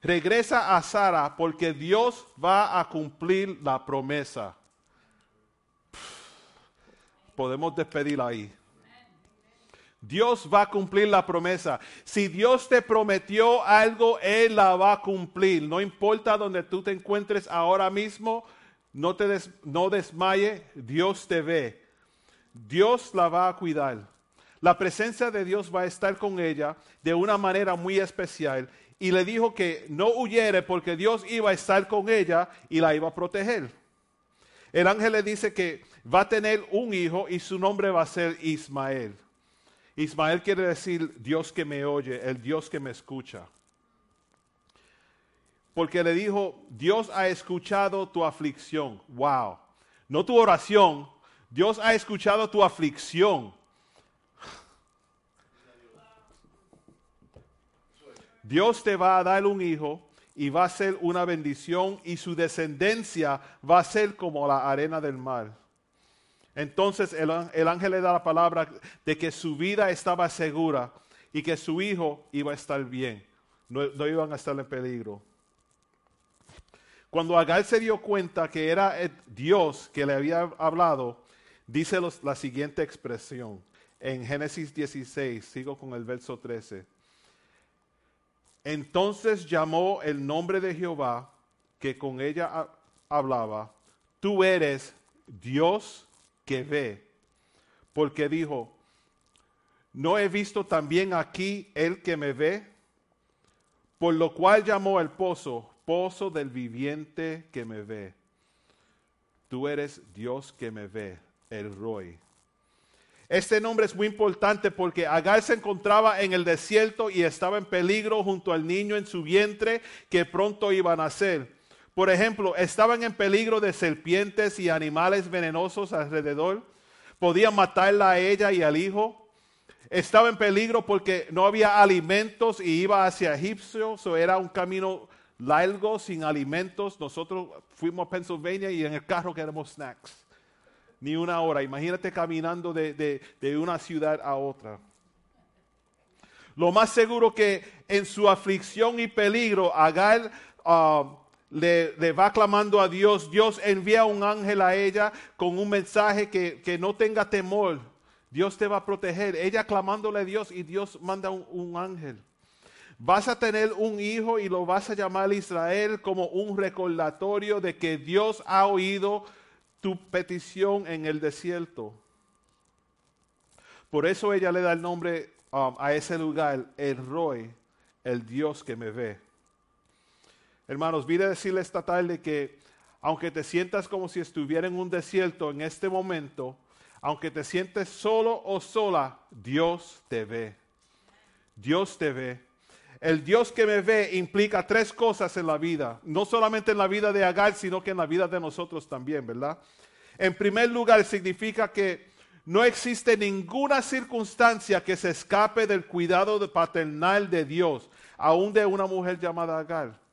Regresa a Sara porque Dios va a cumplir la promesa. Podemos despedirla ahí. Dios va a cumplir la promesa. Si Dios te prometió algo, Él la va a cumplir. No importa donde tú te encuentres ahora mismo, no te no desmaye, Dios te ve. Dios la va a cuidar. La presencia de Dios va a estar con ella de una manera muy especial. Y le dijo que no huyere porque Dios iba a estar con ella y la iba a proteger. El ángel le dice que va a tener un hijo y su nombre va a ser Ismael. Ismael quiere decir Dios que me oye, el Dios que me escucha. Porque le dijo, Dios ha escuchado tu aflicción. Wow. No tu oración. Dios ha escuchado tu aflicción. Dios te va a dar un hijo y va a ser una bendición y su descendencia va a ser como la arena del mar. Entonces el, ángel le da la palabra de que su vida estaba segura y que su hijo iba a estar bien, no, iban a estar en peligro. Cuando Agar se dio cuenta que era Dios que le había hablado, dice la siguiente expresión en Génesis 16, sigo con el verso 13. Entonces llamó el nombre de Jehová que con ella hablaba, tú eres Dios que ve, porque dijo, ¿no he visto también aquí el que me ve? Por lo cual llamó el pozo, pozo del viviente que me ve. Tú eres Dios que me ve, el Roy. Este nombre es muy importante porque Agar se encontraba en el desierto y estaba en peligro junto al niño en su vientre que pronto iba a nacer. Por ejemplo, estaban en peligro de serpientes y animales venenosos alrededor. Podían matarla a ella y al hijo. Estaba en peligro porque no había alimentos y iba hacia Egipcio. Eso era un camino largo, sin alimentos. Nosotros fuimos a Pennsylvania y en el carro queremos snacks. Ni una hora. Imagínate caminando de, una ciudad a otra. Lo más seguro que en su aflicción y peligro, Agar uh, le, va clamando a Dios, Dios envía un ángel a ella con un mensaje que, no tenga temor, Dios te va a proteger. Ella clamándole a Dios y Dios manda un, un ángel. Vas a tener un hijo y lo vas a llamar Israel como un recordatorio de que Dios ha oído tu petición en el desierto. Por eso ella le da el nombre um, a ese lugar, el Roy, el Dios que me ve. Hermanos, vine a decirle esta tarde que aunque te sientas como si estuviera en un desierto en este momento, aunque te sientes solo o sola, Dios te ve. Dios te ve. El Dios que me ve implica tres cosas en la vida, no solamente en la vida de Agar, sino que en la vida de nosotros también, ¿verdad? En primer lugar, significa que no existe ninguna circunstancia que se escape del cuidado paternal de Dios, aún de una mujer llamada Agar.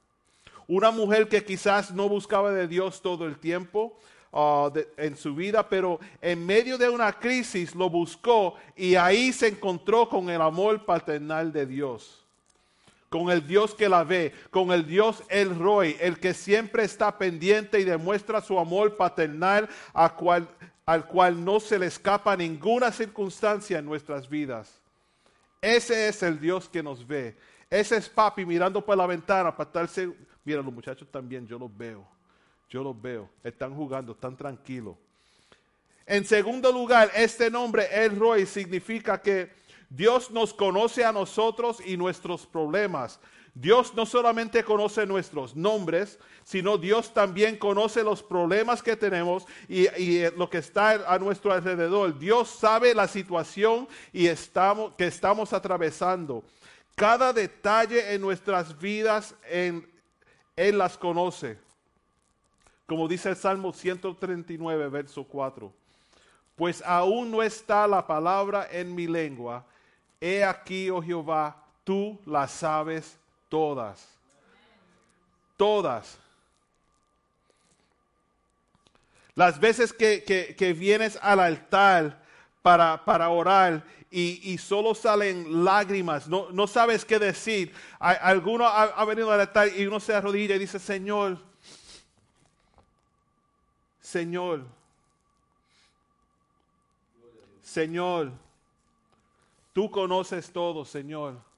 Una mujer que quizás no buscaba de Dios todo el tiempo uh, en su vida, pero en medio de una crisis lo buscó y ahí se encontró con el amor paternal de Dios. Con el Dios que la ve, con el Dios El Roy, el que siempre está pendiente y demuestra su amor paternal al cual no se le escapa ninguna circunstancia en nuestras vidas. Ese es el Dios que nos ve. Ese es papi mirando por la ventana para estarse Mira, los muchachos también, yo los veo. Yo los veo. Están jugando, están tranquilos. En segundo lugar, este nombre, El Roy, significa que Dios nos conoce a nosotros y nuestros problemas. Dios no solamente conoce nuestros nombres, sino Dios también conoce los problemas que tenemos y, y, lo que está a nuestro alrededor. Dios sabe la situación y estamos, que estamos atravesando. Cada detalle en nuestras vidas, en, Él las conoce. Como dice el Salmo 139, verso 4. Pues aún no está la palabra en mi lengua. He aquí, oh Jehová, tú las sabes todas. Todas. Las veces que, que- que vienes al altar para, para orar y, y solo salen lágrimas, no, no sabes qué decir. Alguno ha, ha venido al altar y uno se arrodilla y dice, Señor, Señor, Señor, tú conoces todo, Señor.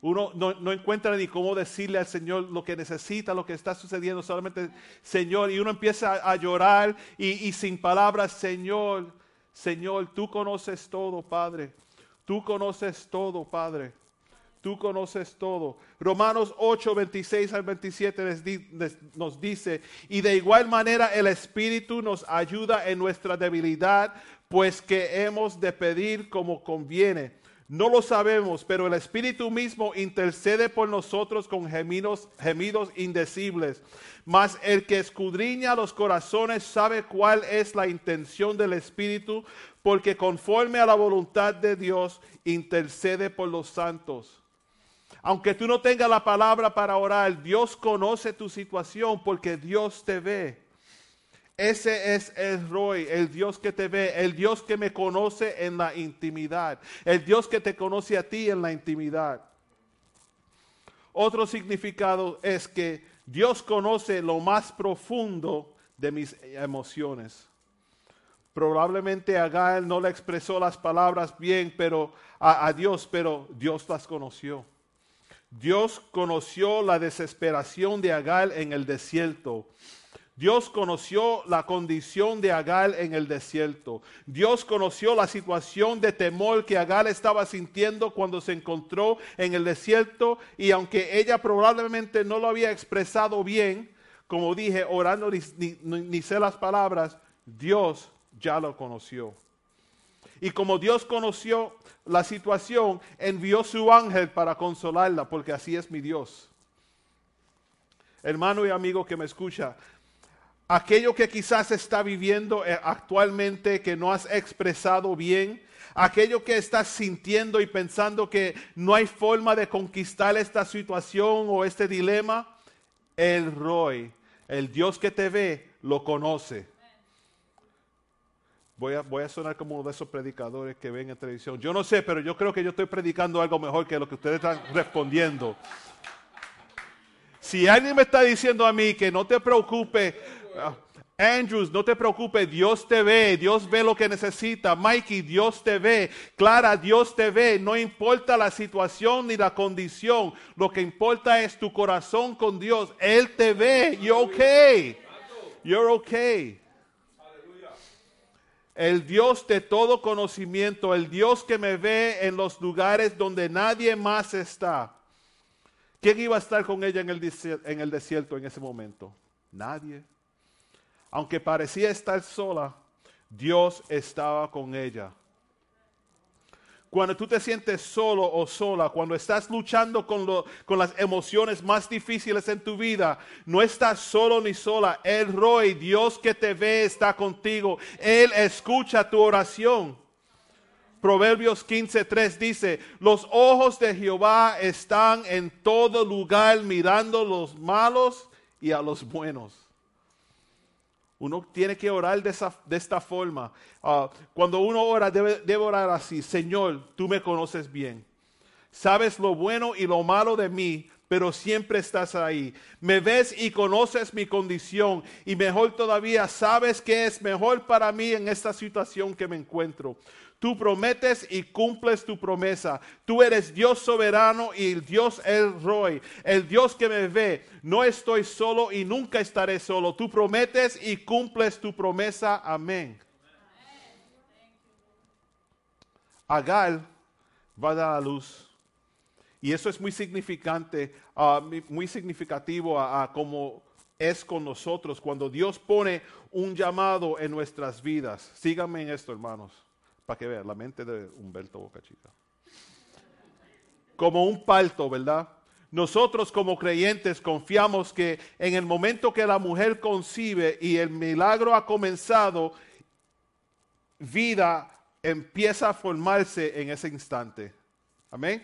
Uno no, encuentra ni cómo decirle al Señor lo que necesita, lo que está sucediendo, solamente Señor. Y uno empieza a, a llorar y, y sin palabras, Señor, Señor, tú conoces todo, Padre. Tú conoces todo, Padre. Tú conoces todo. Romanos 8, 26 al 27 les di- les- nos dice, y de igual manera el Espíritu nos ayuda en nuestra debilidad, pues que hemos de pedir como conviene. No lo sabemos, pero el Espíritu mismo intercede por nosotros con gemidos, gemidos indecibles. Mas el que escudriña los corazones sabe cuál es la intención del Espíritu, porque conforme a la voluntad de Dios intercede por los santos. Aunque tú no tengas la palabra para orar, Dios conoce tu situación porque Dios te ve. Ese es el Roy, el Dios que te ve, el Dios que me conoce en la intimidad, el Dios que te conoce a ti en la intimidad. Otro significado es que Dios conoce lo más profundo de mis emociones. Probablemente Agar no le expresó las palabras bien pero a, a Dios, pero Dios las conoció. Dios conoció la desesperación de Agar en el desierto. Dios conoció la condición de Agar en el desierto. Dios conoció la situación de temor que Agar estaba sintiendo cuando se encontró en el desierto y aunque ella probablemente no lo había expresado bien, como dije, orando ni, ni- ni sé las palabras, Dios ya lo conoció. Y como Dios conoció la situación, envió su ángel para consolarla, porque así es mi Dios. Hermano y amigo que me escucha, aquello que quizás está viviendo eh, actualmente que no has expresado bien, aquello que estás sintiendo y pensando que no hay forma de conquistar esta situación o este dilema, el Roy, el Dios que te ve, lo conoce. Voy a, voy a sonar como uno de esos predicadores que ven en televisión. Yo no sé, pero yo creo que yo estoy predicando algo mejor que lo que ustedes están respondiendo. Si alguien me está diciendo a mí que no te preocupes, Andrews, no te preocupes, Dios te ve, Dios ve lo que necesita. Mikey, Dios te ve. Clara, Dios te ve. No importa la situación ni la condición, lo que importa es tu corazón con Dios. Él te ve. You're okay. You're okay. El Dios de todo conocimiento, el Dios que me ve en los lugares donde nadie más está. ¿Quién iba a estar con ella en el desierto en ese momento? Nadie. Aunque parecía estar sola, Dios estaba con ella. Cuando tú te sientes solo o sola, cuando estás luchando con, lo- con las emociones más difíciles en tu vida, no estás solo ni sola. El Roy, Dios que te ve, está contigo. Él escucha tu oración. Proverbios 15:3 dice, los ojos de Jehová están en todo lugar mirando los malos y a los buenos. Uno tiene que orar de, esa- de esta forma. Ah, cuando uno ora, debe, debe orar así. Señor, tú me conoces bien. Sabes lo bueno y lo malo de mí, pero siempre estás ahí. Me ves y conoces mi condición. Y mejor todavía, sabes que es mejor para mí en esta situación que me encuentro. Tú prometes y cumples tu promesa. Tú eres Dios soberano y el Dios El Roy, el Dios que me ve. No estoy solo y nunca estaré solo. Tú prometes y cumples tu promesa. Amén. Agar va a dar a luz. Y eso es muy significante, ah, muy significativo a, a cómo es con nosotros cuando Dios pone un llamado en nuestras vidas. Síganme en esto, hermanos, para que vean la mente de Humberto Boca Chica. como un parto, ¿verdad? Nosotros como creyentes confiamos que en el momento que la mujer concibe y el milagro ha comenzado, vida empieza a formarse en ese instante. Amén.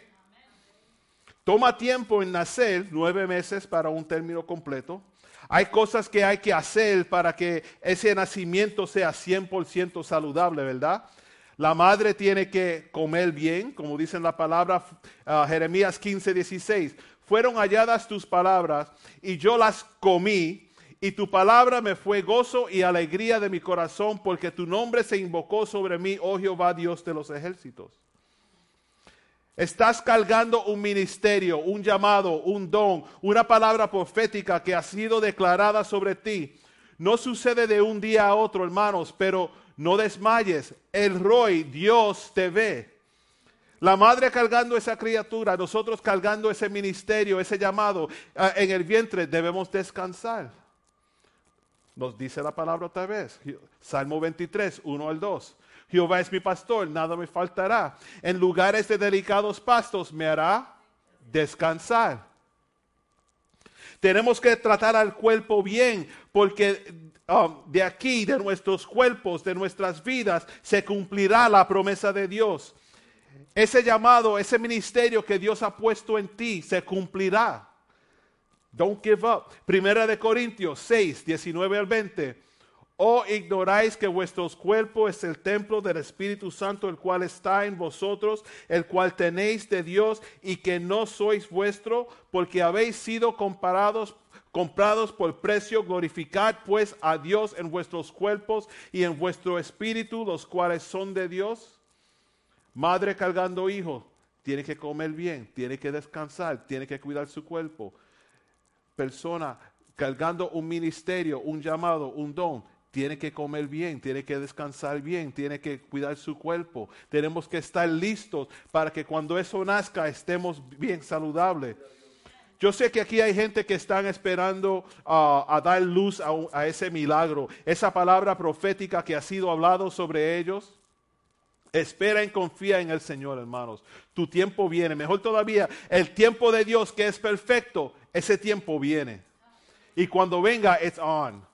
Toma tiempo en nacer, nueve meses para un término completo. Hay cosas que hay que hacer para que ese nacimiento sea 100% saludable, ¿verdad? La madre tiene que comer bien, como dice la palabra uh, Jeremías 15, 16. Fueron halladas tus palabras y yo las comí y tu palabra me fue gozo y alegría de mi corazón porque tu nombre se invocó sobre mí, oh Jehová Dios de los ejércitos. Estás cargando un ministerio, un llamado, un don, una palabra profética que ha sido declarada sobre ti. No sucede de un día a otro, hermanos, pero no desmayes. El Roy, Dios te ve. La madre cargando esa criatura, nosotros cargando ese ministerio, ese llamado ah, en el vientre, debemos descansar. Nos dice la palabra otra vez. Salmo 23, 1 al 2. Jehová es mi pastor, nada me faltará. En lugares de delicados pastos me hará descansar. Tenemos que tratar al cuerpo bien, porque um, de aquí, de nuestros cuerpos, de nuestras vidas, se cumplirá la promesa de Dios. Ese llamado, ese ministerio que Dios ha puesto en ti, se cumplirá. Don't give up. Primera de Corintios 6, 19 al 20. ¿O ignoráis que vuestros cuerpos es el templo del Espíritu Santo, el cual está en vosotros, el cual tenéis de Dios y que no sois vuestro, porque habéis sido comparados, comprados por precio? Glorificad pues a Dios en vuestros cuerpos y en vuestro espíritu, los cuales son de Dios. Madre cargando hijo, tiene que comer bien, tiene que descansar, tiene que cuidar su cuerpo. Persona cargando un ministerio, un llamado, un don, tiene que comer bien, tiene que descansar bien, tiene que cuidar su cuerpo. Tenemos que estar listos para que cuando eso nazca estemos bien saludables. Yo sé que aquí hay gente que están esperando ah, a dar luz a, a, ese milagro, esa palabra profética que ha sido hablado sobre ellos. Espera y confía en el Señor, hermanos. Tu tiempo viene. Mejor todavía, el tiempo de Dios que es perfecto, ese tiempo viene. Y cuando venga, it's on.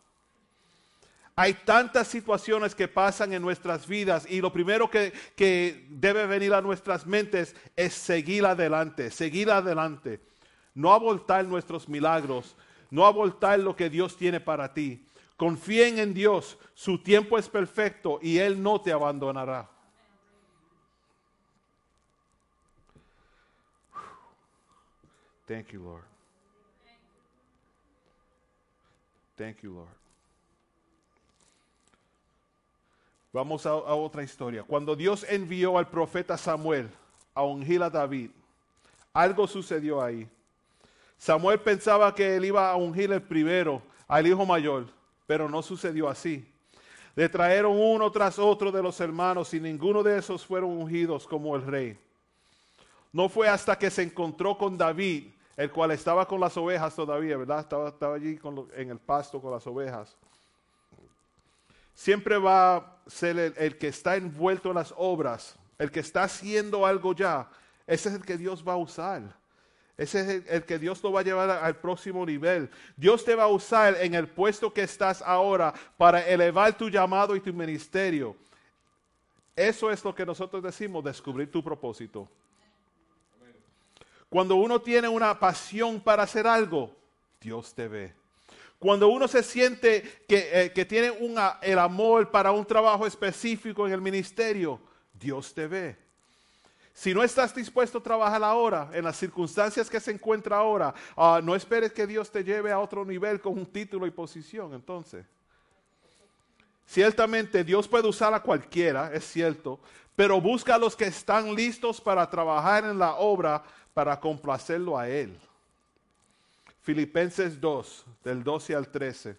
Hay tantas situaciones que pasan en nuestras vidas y lo primero que, que debe venir a nuestras mentes es seguir adelante, seguir adelante. No abortar nuestros milagros, no abortar lo que Dios tiene para ti. Confíen en Dios, su tiempo es perfecto y Él no te abandonará. Thank you, Lord. Thank you, Lord. Vamos a, otra historia. Cuando Dios envió al profeta Samuel a ungir a David, algo sucedió ahí. Samuel pensaba que él iba a ungir el primero, al hijo mayor, pero no sucedió así. Le trajeron uno tras otro de los hermanos y ninguno de esos fueron ungidos como el rey. No fue hasta que se encontró con David, el cual estaba con las ovejas todavía, ¿verdad? Estaba, allí en el pasto con las ovejas siempre va a ser el, que está envuelto en las obras, el que está haciendo algo ya. Ese es el que Dios va a usar. Ese es el, que Dios lo va a llevar al próximo nivel. Dios te va a usar en el puesto que estás ahora para elevar tu llamado y tu ministerio. Eso es lo que nosotros decimos, descubrir tu propósito. Cuando uno tiene una pasión para hacer algo, Dios te ve. Cuando uno se siente que, eh, tiene el amor para un trabajo específico en el ministerio, Dios te ve. Si no estás dispuesto a trabajar ahora, en las circunstancias que se encuentra ahora, ah, no esperes que Dios te lleve a otro nivel con un título y posición. Entonces, ciertamente Dios puede usar a cualquiera, es cierto, pero busca a los que están listos para trabajar en la obra para complacerlo a Él. Filipenses 2, del 12 al 13.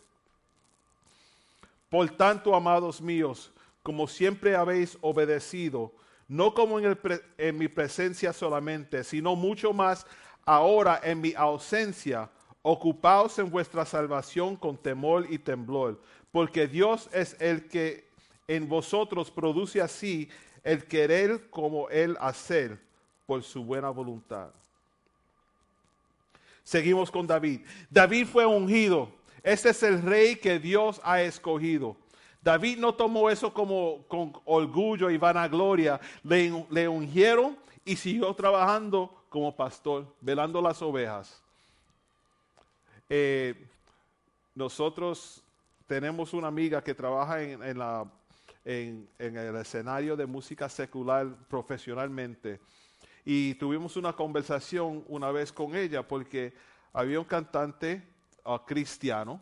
Por tanto, amados míos, como siempre habéis obedecido, no como en, en, mi presencia solamente, sino mucho más ahora en mi ausencia, ocupaos en vuestra salvación con temor y temblor, porque Dios es el que en vosotros produce así el querer como el hacer por su buena voluntad. Seguimos con David. David fue ungido. Este es el rey que Dios ha escogido. David no tomó eso como con orgullo y vanagloria. Le, le ungieron y siguió trabajando como pastor, velando las ovejas. Eh, nosotros tenemos una amiga que trabaja en, el escenario de música secular profesionalmente. Y tuvimos una conversación una vez con ella porque había un cantante uh, cristiano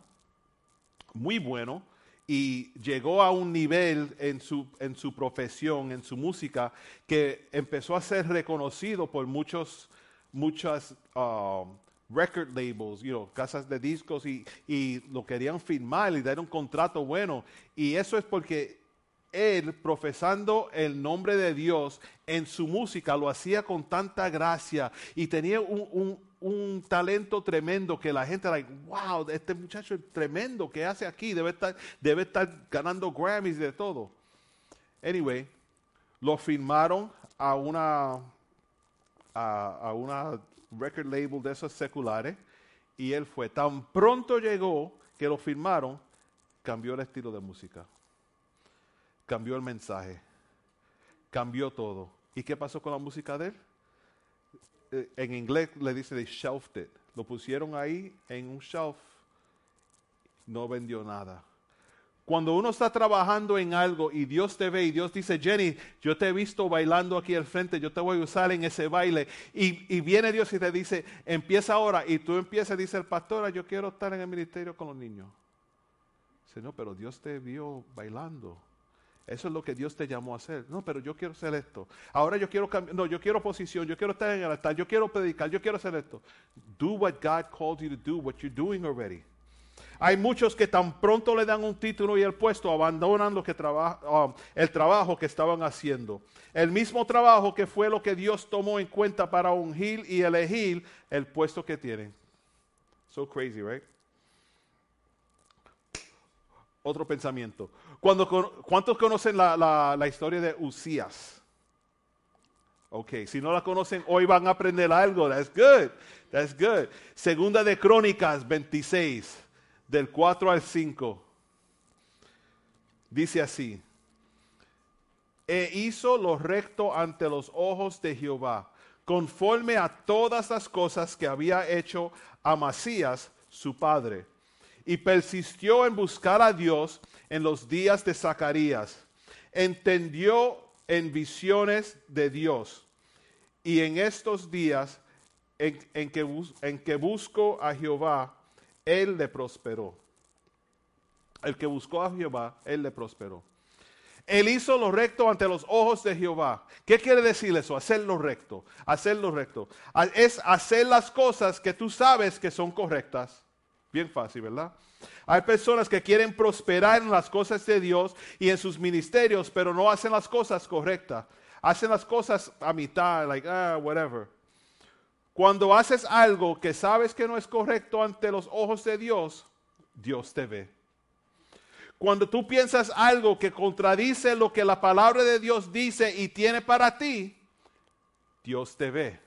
muy bueno y llegó a un nivel en su, en su profesión, en su música, que empezó a ser reconocido por muchos, muchas uh, record labels, you know, casas de discos y, y lo querían firmar y dar un contrato bueno. Y eso es porque él, profesando el nombre de Dios en su música, lo hacía con tanta gracia y tenía un, talento tremendo que la gente, like, wow, este muchacho es tremendo, ¿qué hace aquí? Debe estar, debe estar ganando Grammys de todo. Anyway, lo firmaron a una, a, a una record label de esos seculares y él fue. Tan pronto llegó que lo firmaron, cambió el estilo de música, cambió el mensaje, cambió todo. ¿Y qué pasó con la música de él? Eh, en inglés le dice de shelved it. Lo pusieron ahí en un shelf. No vendió nada. Cuando uno está trabajando en algo y Dios te ve y Dios dice, Jenny, yo te he visto bailando aquí al frente, yo te voy a usar en ese baile. Y, viene Dios y te dice, empieza ahora. Y tú empiezas, dice el pastor, yo quiero estar en el ministerio con los niños. Dice, no, pero Dios te vio bailando. Eso es lo que Dios te llamó a hacer. No, pero yo quiero hacer esto. Ahora yo quiero cambiar. No, yo quiero posición. Yo quiero estar en el altar. Yo quiero predicar. Yo quiero hacer esto. Do what God called you to do, what you're doing already. Hay muchos que tan pronto le dan un título y el puesto abandonan lo que um, el trabajo que estaban haciendo. El mismo trabajo que fue lo que Dios tomó en cuenta para ungir y elegir el puesto que tienen. So crazy, right? Otro pensamiento. Cuando, ¿Cuántos conocen la, la historia de Usías? Ok, si no la conocen, hoy van a aprender algo. That's good. That's good. Segunda de Crónicas 26 del 4 al 5. Dice así, e hizo lo recto ante los ojos de Jehová, conforme a todas las cosas que había hecho Amasías, su padre, y persistió en buscar a Dios en los días de Zacarías. Entendió en visiones de Dios. Y en estos días en, que, en que busco a Jehová, él le prosperó. El que buscó a Jehová, él le prosperó. Él hizo lo recto ante los ojos de Jehová. ¿Qué quiere decir eso? Hacer lo recto. Hacer lo recto. Es hacer las cosas que tú sabes que son correctas. Bien fácil, ¿verdad? Hay personas que quieren prosperar en las cosas de Dios y en sus ministerios, pero no hacen las cosas correctas. Hacen las cosas a mitad, like, ah, whatever. Cuando haces algo que sabes que no es correcto ante los ojos de Dios, Dios te ve. Cuando tú piensas algo que contradice lo que la palabra de Dios dice y tiene para ti, Dios te ve.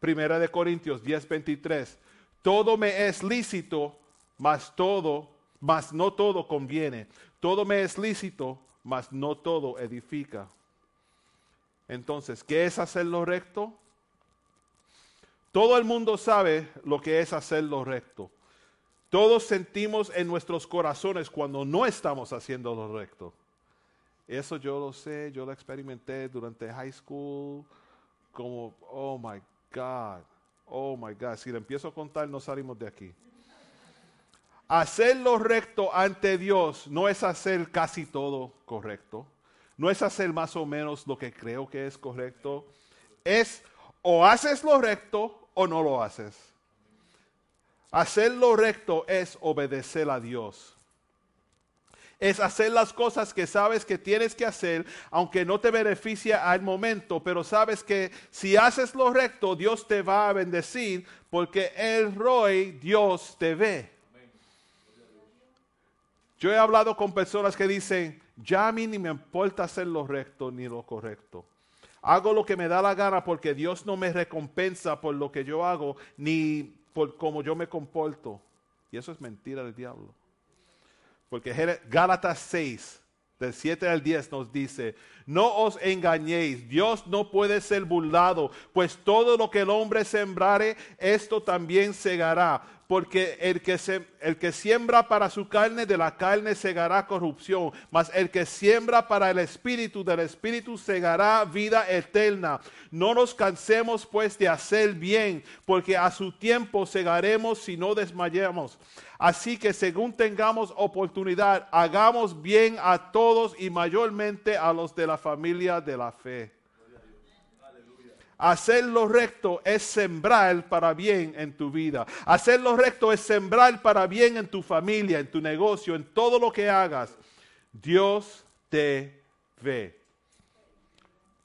Primera de Corintios 10:23. Todo me es lícito, mas todo, mas no todo conviene. Todo me es lícito, mas no todo edifica. Entonces, ¿qué es hacer lo recto? Todo el mundo sabe lo que es hacer lo recto. Todos sentimos en nuestros corazones cuando no estamos haciendo lo recto. Eso yo lo sé, yo lo experimenté durante high school, como, oh my God, oh my God, si le empiezo a contar no salimos de aquí. Hacer lo recto ante Dios no es hacer casi todo correcto, no es hacer más o menos lo que creo que es correcto, es o haces lo recto o no lo haces. Hacer lo recto es obedecer a Dios. Es hacer las cosas que sabes que tienes que hacer, aunque no te beneficia al momento, pero sabes que si haces lo recto, Dios te va a bendecir, porque el Roy, Dios te ve. Yo he hablado con personas que dicen, ya a mí ni me importa hacer lo recto ni lo correcto. Hago lo que me da la gana porque Dios no me recompensa por lo que yo hago ni por cómo yo me comporto. Y eso es mentira del diablo. Porque Gálatas 6, del 7 al 10 nos dice, no os engañéis, Dios no puede ser burlado, pues todo lo que el hombre sembrare, esto también segará porque el que, se, el que siembra para su carne, de la carne segará corrupción, mas el que siembra para el espíritu, del espíritu segará vida eterna. No nos cansemos pues de hacer bien, porque a su tiempo segaremos si no desmayamos. Así que según tengamos oportunidad, hagamos bien a todos y mayormente a los de la familia de la fe. Hacer lo recto es sembrar para bien en tu vida. Hacer lo recto es sembrar para bien en tu familia, en tu negocio, en todo lo que hagas. Dios te ve.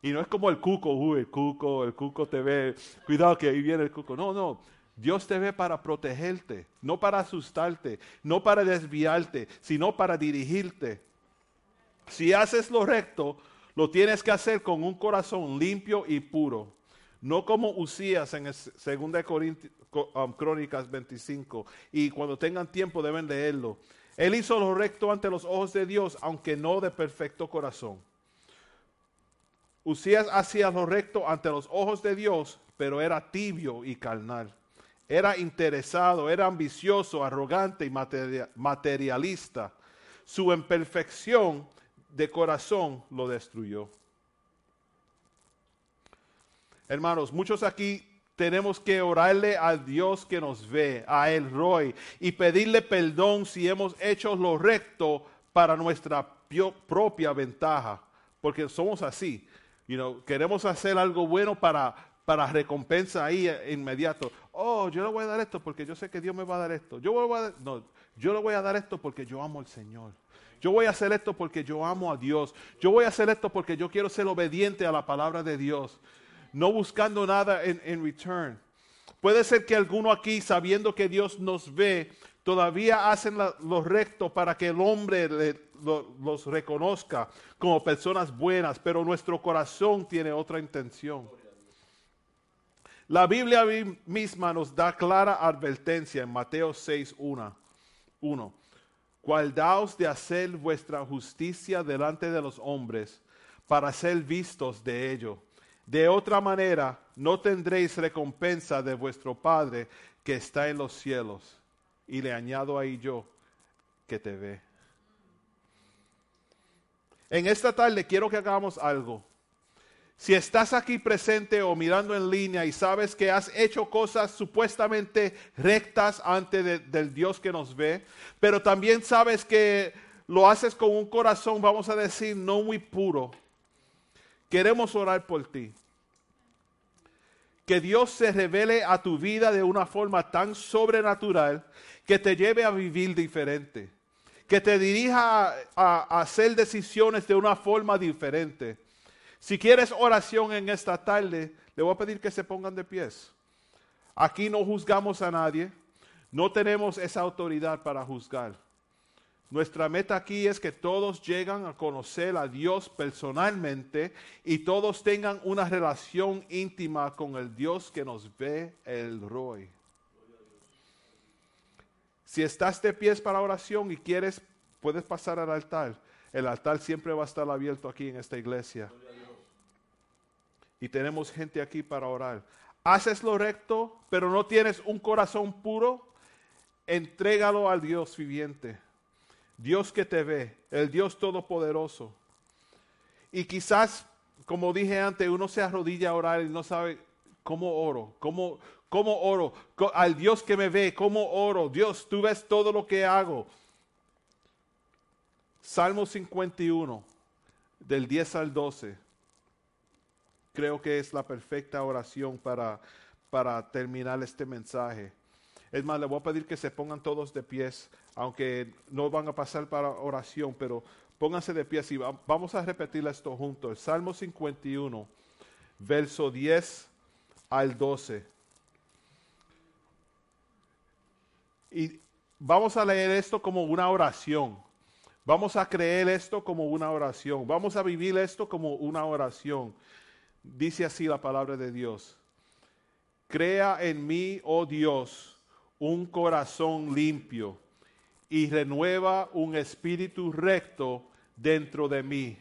Y no es como el cuco, uy, el cuco, el cuco te ve. Cuidado que ahí viene el cuco. No, no. Dios te ve para protegerte, no para asustarte, no para desviarte, sino para dirigirte. Si haces lo recto, lo tienes que hacer con un corazón limpio y puro. No como Usías en 2 um, Crónicas 25. Y cuando tengan tiempo deben leerlo. Él hizo lo recto ante los ojos de Dios, aunque no de perfecto corazón. Usías hacía lo recto ante los ojos de Dios, pero era tibio y carnal. Era interesado, era ambicioso, arrogante y materialista. Su imperfección de corazón lo destruyó. Hermanos, muchos aquí tenemos que orarle al Dios que nos ve, a El Roy, y pedirle perdón si hemos hecho lo recto para nuestra propia ventaja, porque somos así. You queremos hacer algo bueno para, para recompensa ahí inmediato. Oh, yo le voy a dar esto porque yo sé que Dios me va a dar esto. Yo, voy a no, yo le voy a dar esto porque yo amo al Señor. Yo voy a hacer esto porque yo amo a Dios. Yo voy a hacer esto porque yo quiero ser obediente a la palabra de Dios no buscando nada en, return. Puede ser que alguno aquí, sabiendo que Dios nos ve, todavía hacen lo recto para que el hombre los reconozca como personas buenas, pero nuestro corazón tiene otra intención. La Biblia misma nos da clara advertencia en Mateo 6, 1. Guardaos de hacer vuestra justicia delante de los hombres para ser vistos de ellos. De otra manera, no tendréis recompensa de vuestro Padre que está en los cielos. Y le añado ahí yo, que te ve. En esta tarde quiero que hagamos algo. Si estás aquí presente o mirando en línea y sabes que has hecho cosas supuestamente rectas ante del Dios que nos ve, pero también sabes que lo haces con un corazón, vamos a decir, no muy puro, Queremos orar por ti. Que Dios se revele a tu vida de una forma tan sobrenatural que te lleve a vivir diferente. Que te dirija a, hacer decisiones de una forma diferente. Si quieres oración en esta tarde, le voy a pedir que se pongan de pies. Aquí no juzgamos a nadie. No tenemos esa autoridad para juzgar. Nuestra meta aquí es que todos llegan a conocer a Dios personalmente y todos tengan una relación íntima con el Dios que nos ve el Roy. Si estás de pies para oración y quieres, puedes pasar al altar. El altar siempre va a estar abierto aquí en esta iglesia. Y tenemos gente aquí para orar. Haces lo recto, pero no tienes un corazón puro, entrégalo al Dios viviente. Dios que te ve, el Dios todopoderoso. Y quizás, como dije antes, uno se arrodilla a orar y no sabe cómo oro, cómo, cómo oro, al Dios que me ve, cómo oro. Dios, tú ves todo lo que hago. Salmo 51, del 10 al 12. Creo que es la perfecta oración para, para terminar este mensaje. Es más, le voy a pedir que se pongan todos de pies, aunque no van a pasar para oración, pero pónganse de pies y vamos a repetir esto juntos. El Salmo 51, verso 10 al 12. Y vamos a leer esto como una oración. Vamos a creer esto como una oración. Vamos a vivir esto como una oración. dice así la palabra de Dios. Crea en mí, oh Dios, un corazón limpio y renueva un espíritu recto dentro de mí.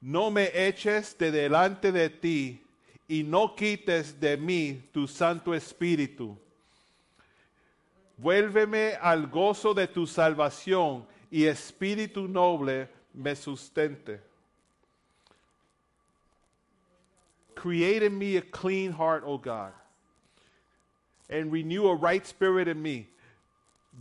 No me eches de delante de ti y no quites de mí tu Santo Espíritu. Vuélveme al gozo de tu salvación y espíritu noble me sustente. Create in me a clean heart, O God, and renew a right spirit in me.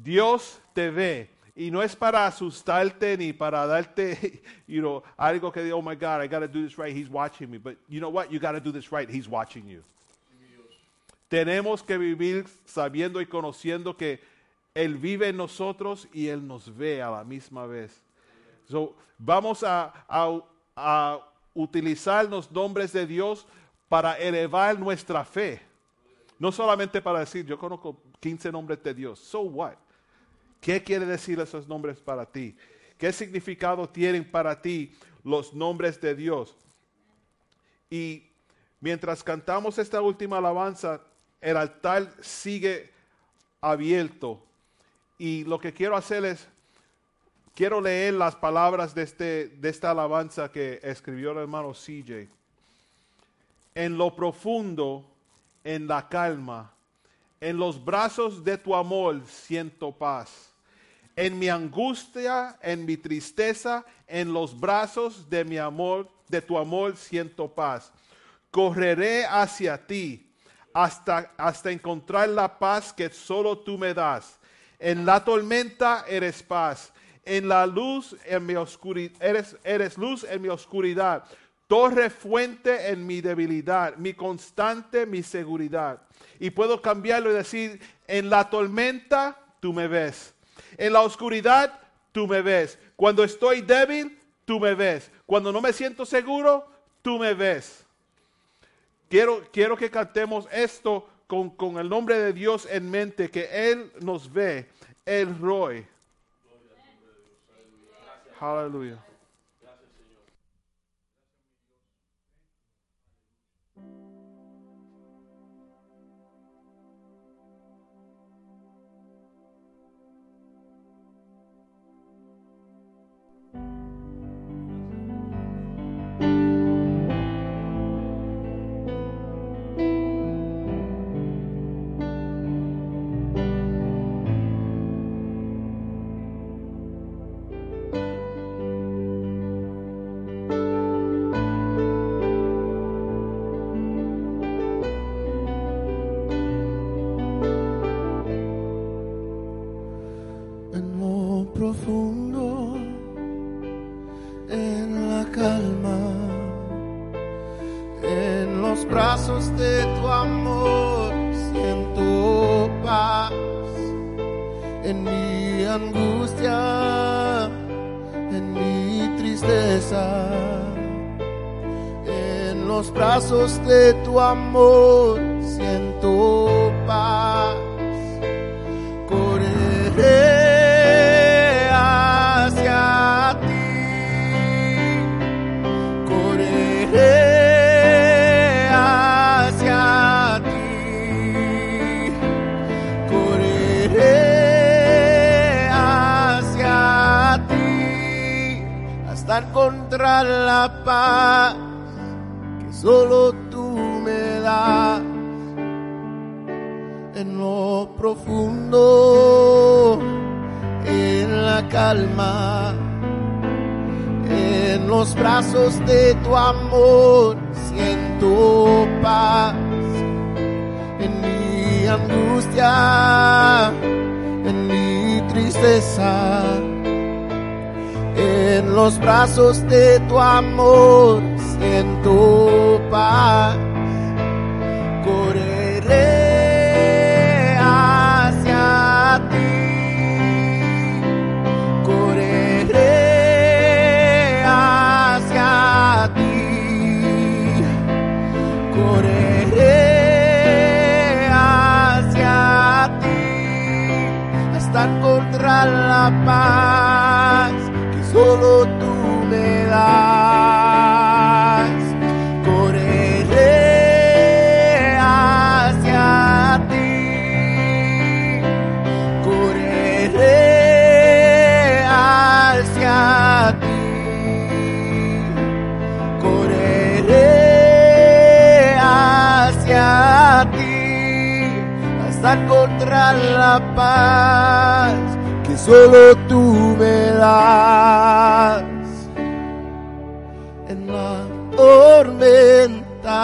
Dios te ve y no es para asustarte ni para darte, <laughs> you know, algo que oh my God, I got to do this right. He's watching me. But you know what? You got to do this right. He's watching you. Tenemos que vivir sabiendo y conociendo que Él vive en nosotros y Él nos ve a la misma vez. So, vamos a, a, a utilizar los nombres de Dios para elevar nuestra fe. No solamente para decir, yo conozco 15 nombres de Dios. So what? ¿Qué quiere decir esos nombres para ti? ¿Qué significado tienen para ti los nombres de Dios? Y mientras cantamos esta última alabanza, el altar sigue abierto. Y lo que quiero hacer es, quiero leer las palabras de, este, de esta alabanza que escribió el hermano CJ. En lo profundo, en la calma, en los brazos de tu amor siento paz. En mi angustia, en mi tristeza, en los brazos de mi amor, de tu amor siento paz. Correré hacia ti hasta, hasta encontrar la paz que solo tú me das. En la tormenta eres paz. En la luz en mi oscuridad, eres, eres luz en mi oscuridad. Torre fuente en mi debilidad, mi constante, mi seguridad. Y puedo cambiarlo y decir, en la tormenta tú me ves. En la oscuridad tú me ves. Cuando estoy débil, tú me ves. Cuando no me siento seguro, tú me ves. Quiero, quiero que cantemos esto con, con, el nombre de Dios en mente, que Él nos ve, el Roy. Aleluya. Amor la paz que solo tú me das. En la tormenta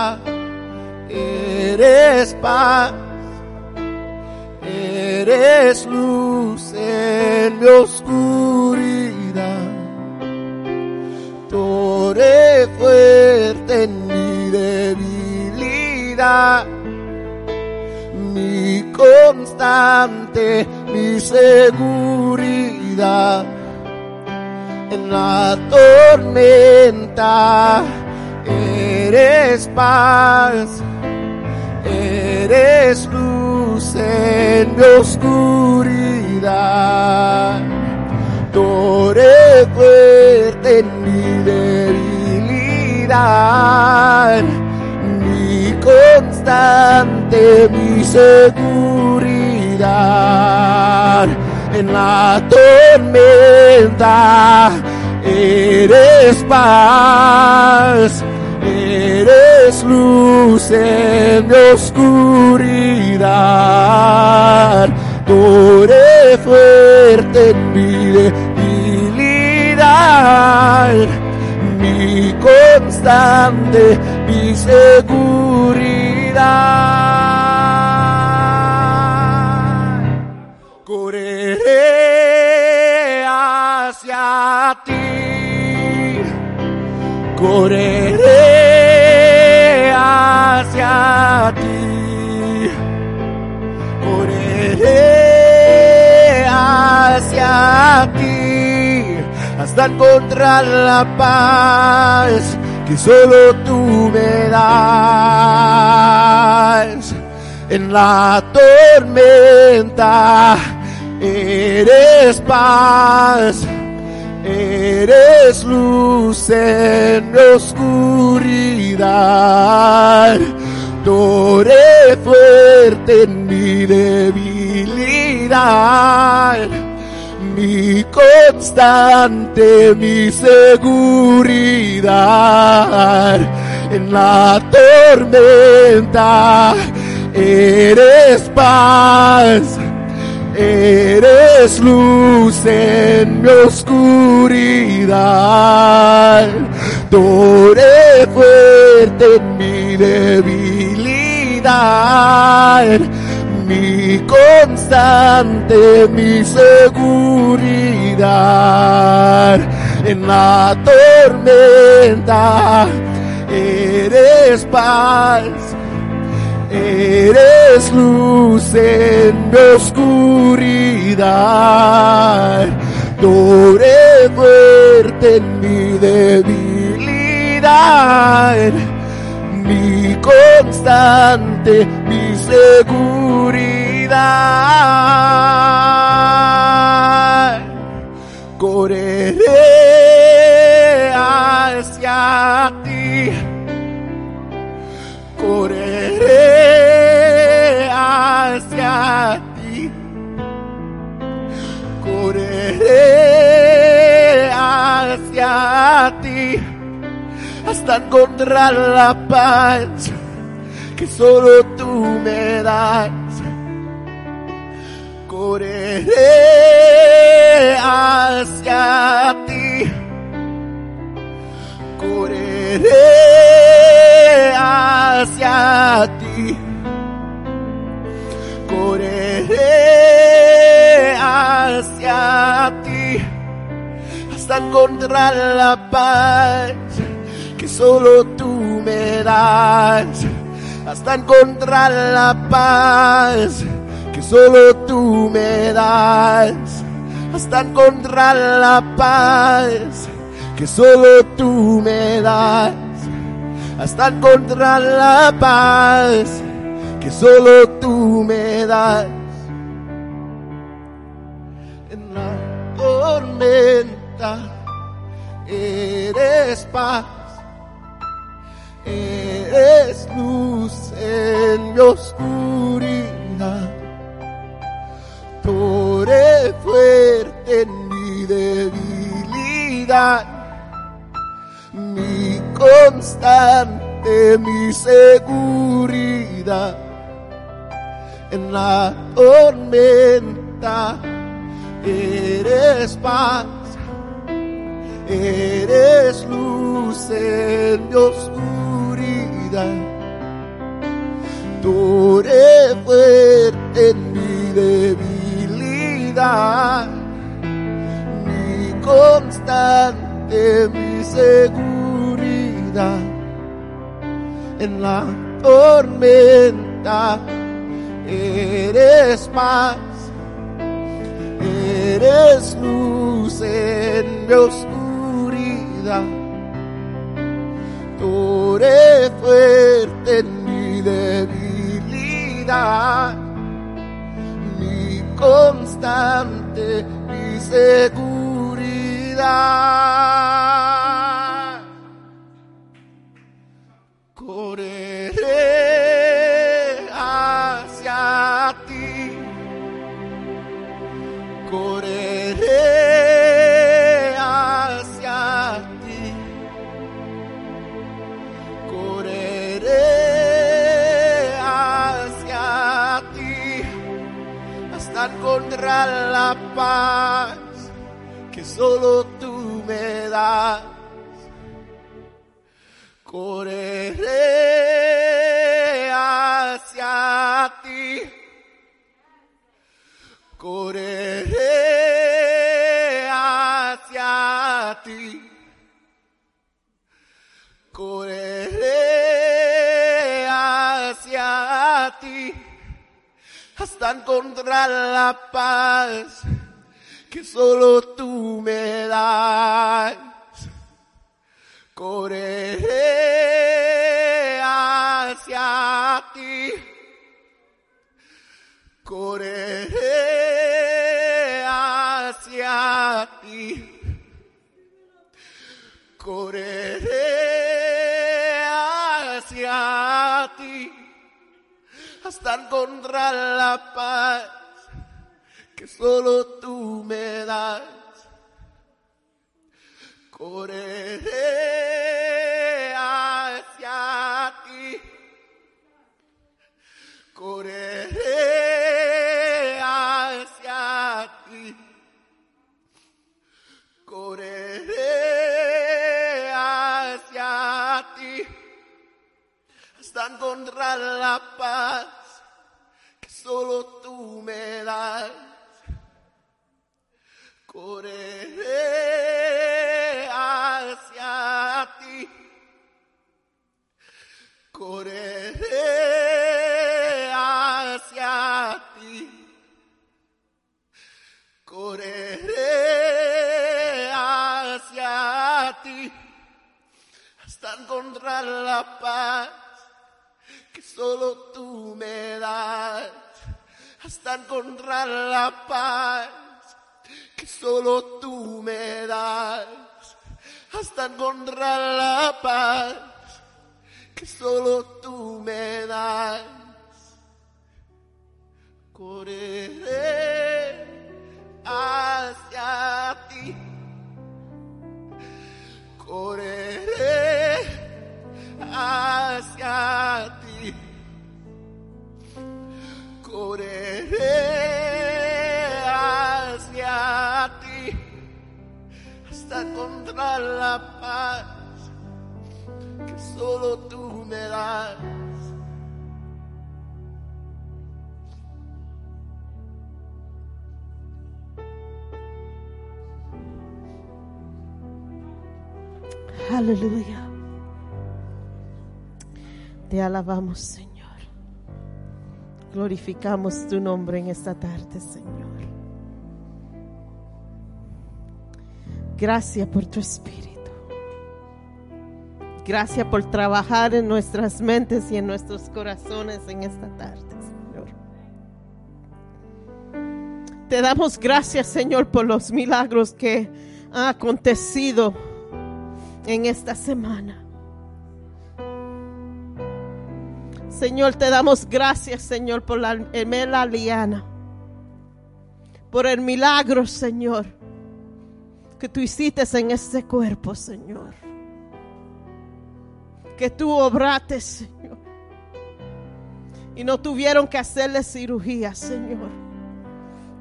eres paz, eres luz en mi oscuridad. Torre fuerte en mi debilidad mi constante, mi seguridad. En la tormenta eres paz, eres luz en mi oscuridad. Torre fuerte en mi debilidad mi constante, mi seguridad. En la tormenta eres paz, eres luz en mi oscuridad. Torre fuerte en mi debilidad mi constante, mi seguridad. Correré hacia ti, correré hacia ti, correré hacia ti. Hasta encontrar la paz que solo tú me das. En la tormenta eres paz, eres luz en mi oscuridad. Torre fuerte en mi debilidad mi constante, mi seguridad. En la tormenta eres paz, eres luz en mi oscuridad. Torre fuerte en mi debilidad mi constante, mi seguridad. En la tormenta eres paz, eres luz en mi oscuridad. Torre fuerte en mi debilidad mi constante, mi seguridad. Correré hacia ti, correré hacia ti, correré hacia ti. Hasta encontrar la paz que solo tú me das. Correré hacia ti, correré hacia ti, correré hacia ti. Hasta encontrar la paz que solo tú me das. Hasta encontrar la paz que solo tú me das. Hasta encontrar la paz que solo tú me das. Hasta encontrar la paz que solo tú me das. En la tormenta eres paz eres luz en mi oscuridad, torre fuerte en mi debilidad, mi constante, mi seguridad. en la tormenta. Eres paz, eres luz en mi oscuridad. Tú fuerte en mi debilidad, mi constante, mi seguridad en la tormenta. Eres paz, eres luz en mi oscuridad. Tú eres fuerte en mi debilidad, constante, mi seguridad. Correré hacia ti. Correré hasta encontrar la paz que solo tú me das. Correré hacia ti. Correré hacia ti. Correré hacia ti hasta encontrar la paz que solo tú me das. Correré hacia ti. Correré hacia ti. Correré hacia ti hasta encontrar la paz que solo tú me das. Correré hacia ti. Correré hacia ti. Correré hacia ti. Hasta encontrar la paz que solo tú me das. Correré hacia ti. Correré hacia ti. Correré hacia ti. Hasta encontrar la paz que solo tú me das. Hasta encontrar la paz que solo tú me das hasta encontrar la paz que solo tú me das. Correré hacia ti. Correré hacia ti. Correré hacia ti hasta encontrar la paz que solo tú me das. Aleluya. Te alabamos, Señor. Glorificamos tu nombre en esta tarde, Señor. Gracias por tu espíritu. Gracias por trabajar en nuestras mentes y en nuestros corazones en esta tarde, Señor. Te damos gracias, Señor, por los milagros que han acontecido en esta semana. Señor, te damos gracias, Señor, por la Emela Liana. Por el milagro, Señor, que tú hiciste en este cuerpo, Señor. Que tú obraste, Señor. y no tuvieron que hacerle cirugía, Señor.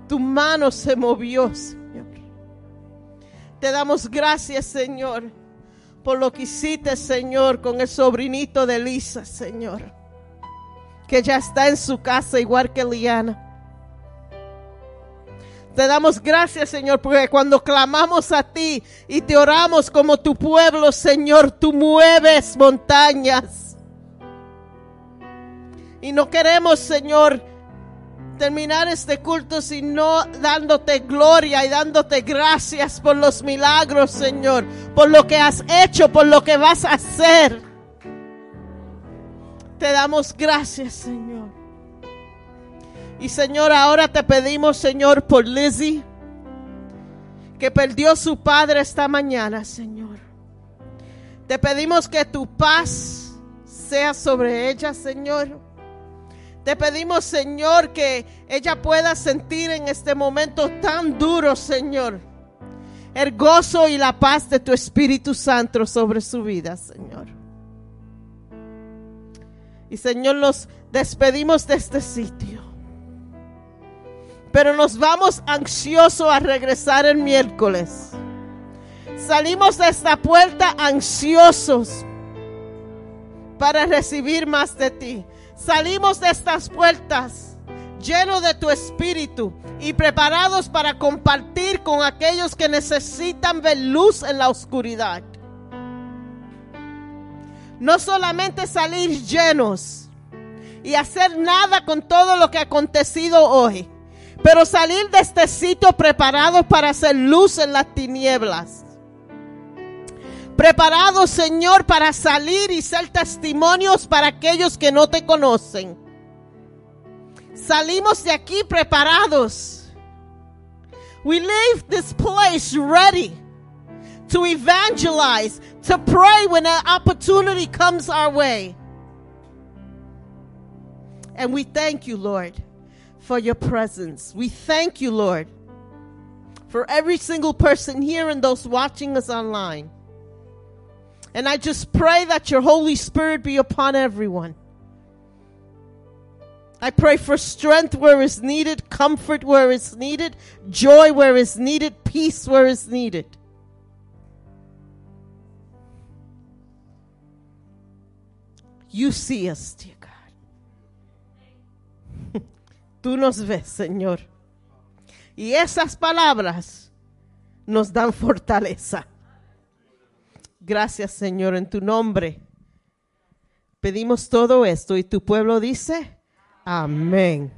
Tu mano se movió, Señor. Te damos gracias, Señor, por lo que hiciste, Señor, con el sobrinito de Lisa, Señor. Que ya está en su casa igual que Liana. Te damos gracias, Señor, porque cuando clamamos a ti y te oramos como tu pueblo, Señor, tú mueves montañas. Y no queremos, Señor, terminar este culto sino dándote gloria y dándote gracias por los milagros, Señor, por lo que has hecho, por lo que vas a hacer. Te damos gracias, Señor. Y Señor, ahora te pedimos, Señor, por Lizzie, que perdió su padre esta mañana, Señor. Te pedimos que tu paz sea sobre ella, Señor. Te pedimos, Señor, que ella pueda sentir en este momento tan duro, Señor, el gozo y la paz de tu Espíritu Santo sobre su vida, Señor. Y Señor, nos despedimos de este sitio pero nos vamos ansiosos a regresar el miércoles. Salimos de esta puerta ansiosos para recibir más de ti. Salimos de estas puertas llenos de tu espíritu y preparados para compartir con aquellos que necesitan ver luz en la oscuridad. No solamente salir llenos y hacer nada con todo lo que ha acontecido hoy pero salir de este sitio preparados para hacer luz en las tinieblas. Preparados, Señor, para salir y ser testimonios para aquellos que no te conocen. Salimos de aquí preparados. We leave this place ready to evangelize, to pray when an opportunity comes our way. And we thank you, Lord for your presence. We thank you, Lord, for every single person here and those watching us online. And I just pray that your Holy Spirit be upon everyone. I pray for strength where is needed, comfort where is needed, joy where is needed, peace where is needed. You see us, dear <laughs> Tú nos ves, Señor. Y esas palabras nos dan fortaleza. Gracias, Señor, en tu nombre. Pedimos todo esto y tu pueblo dice, amén.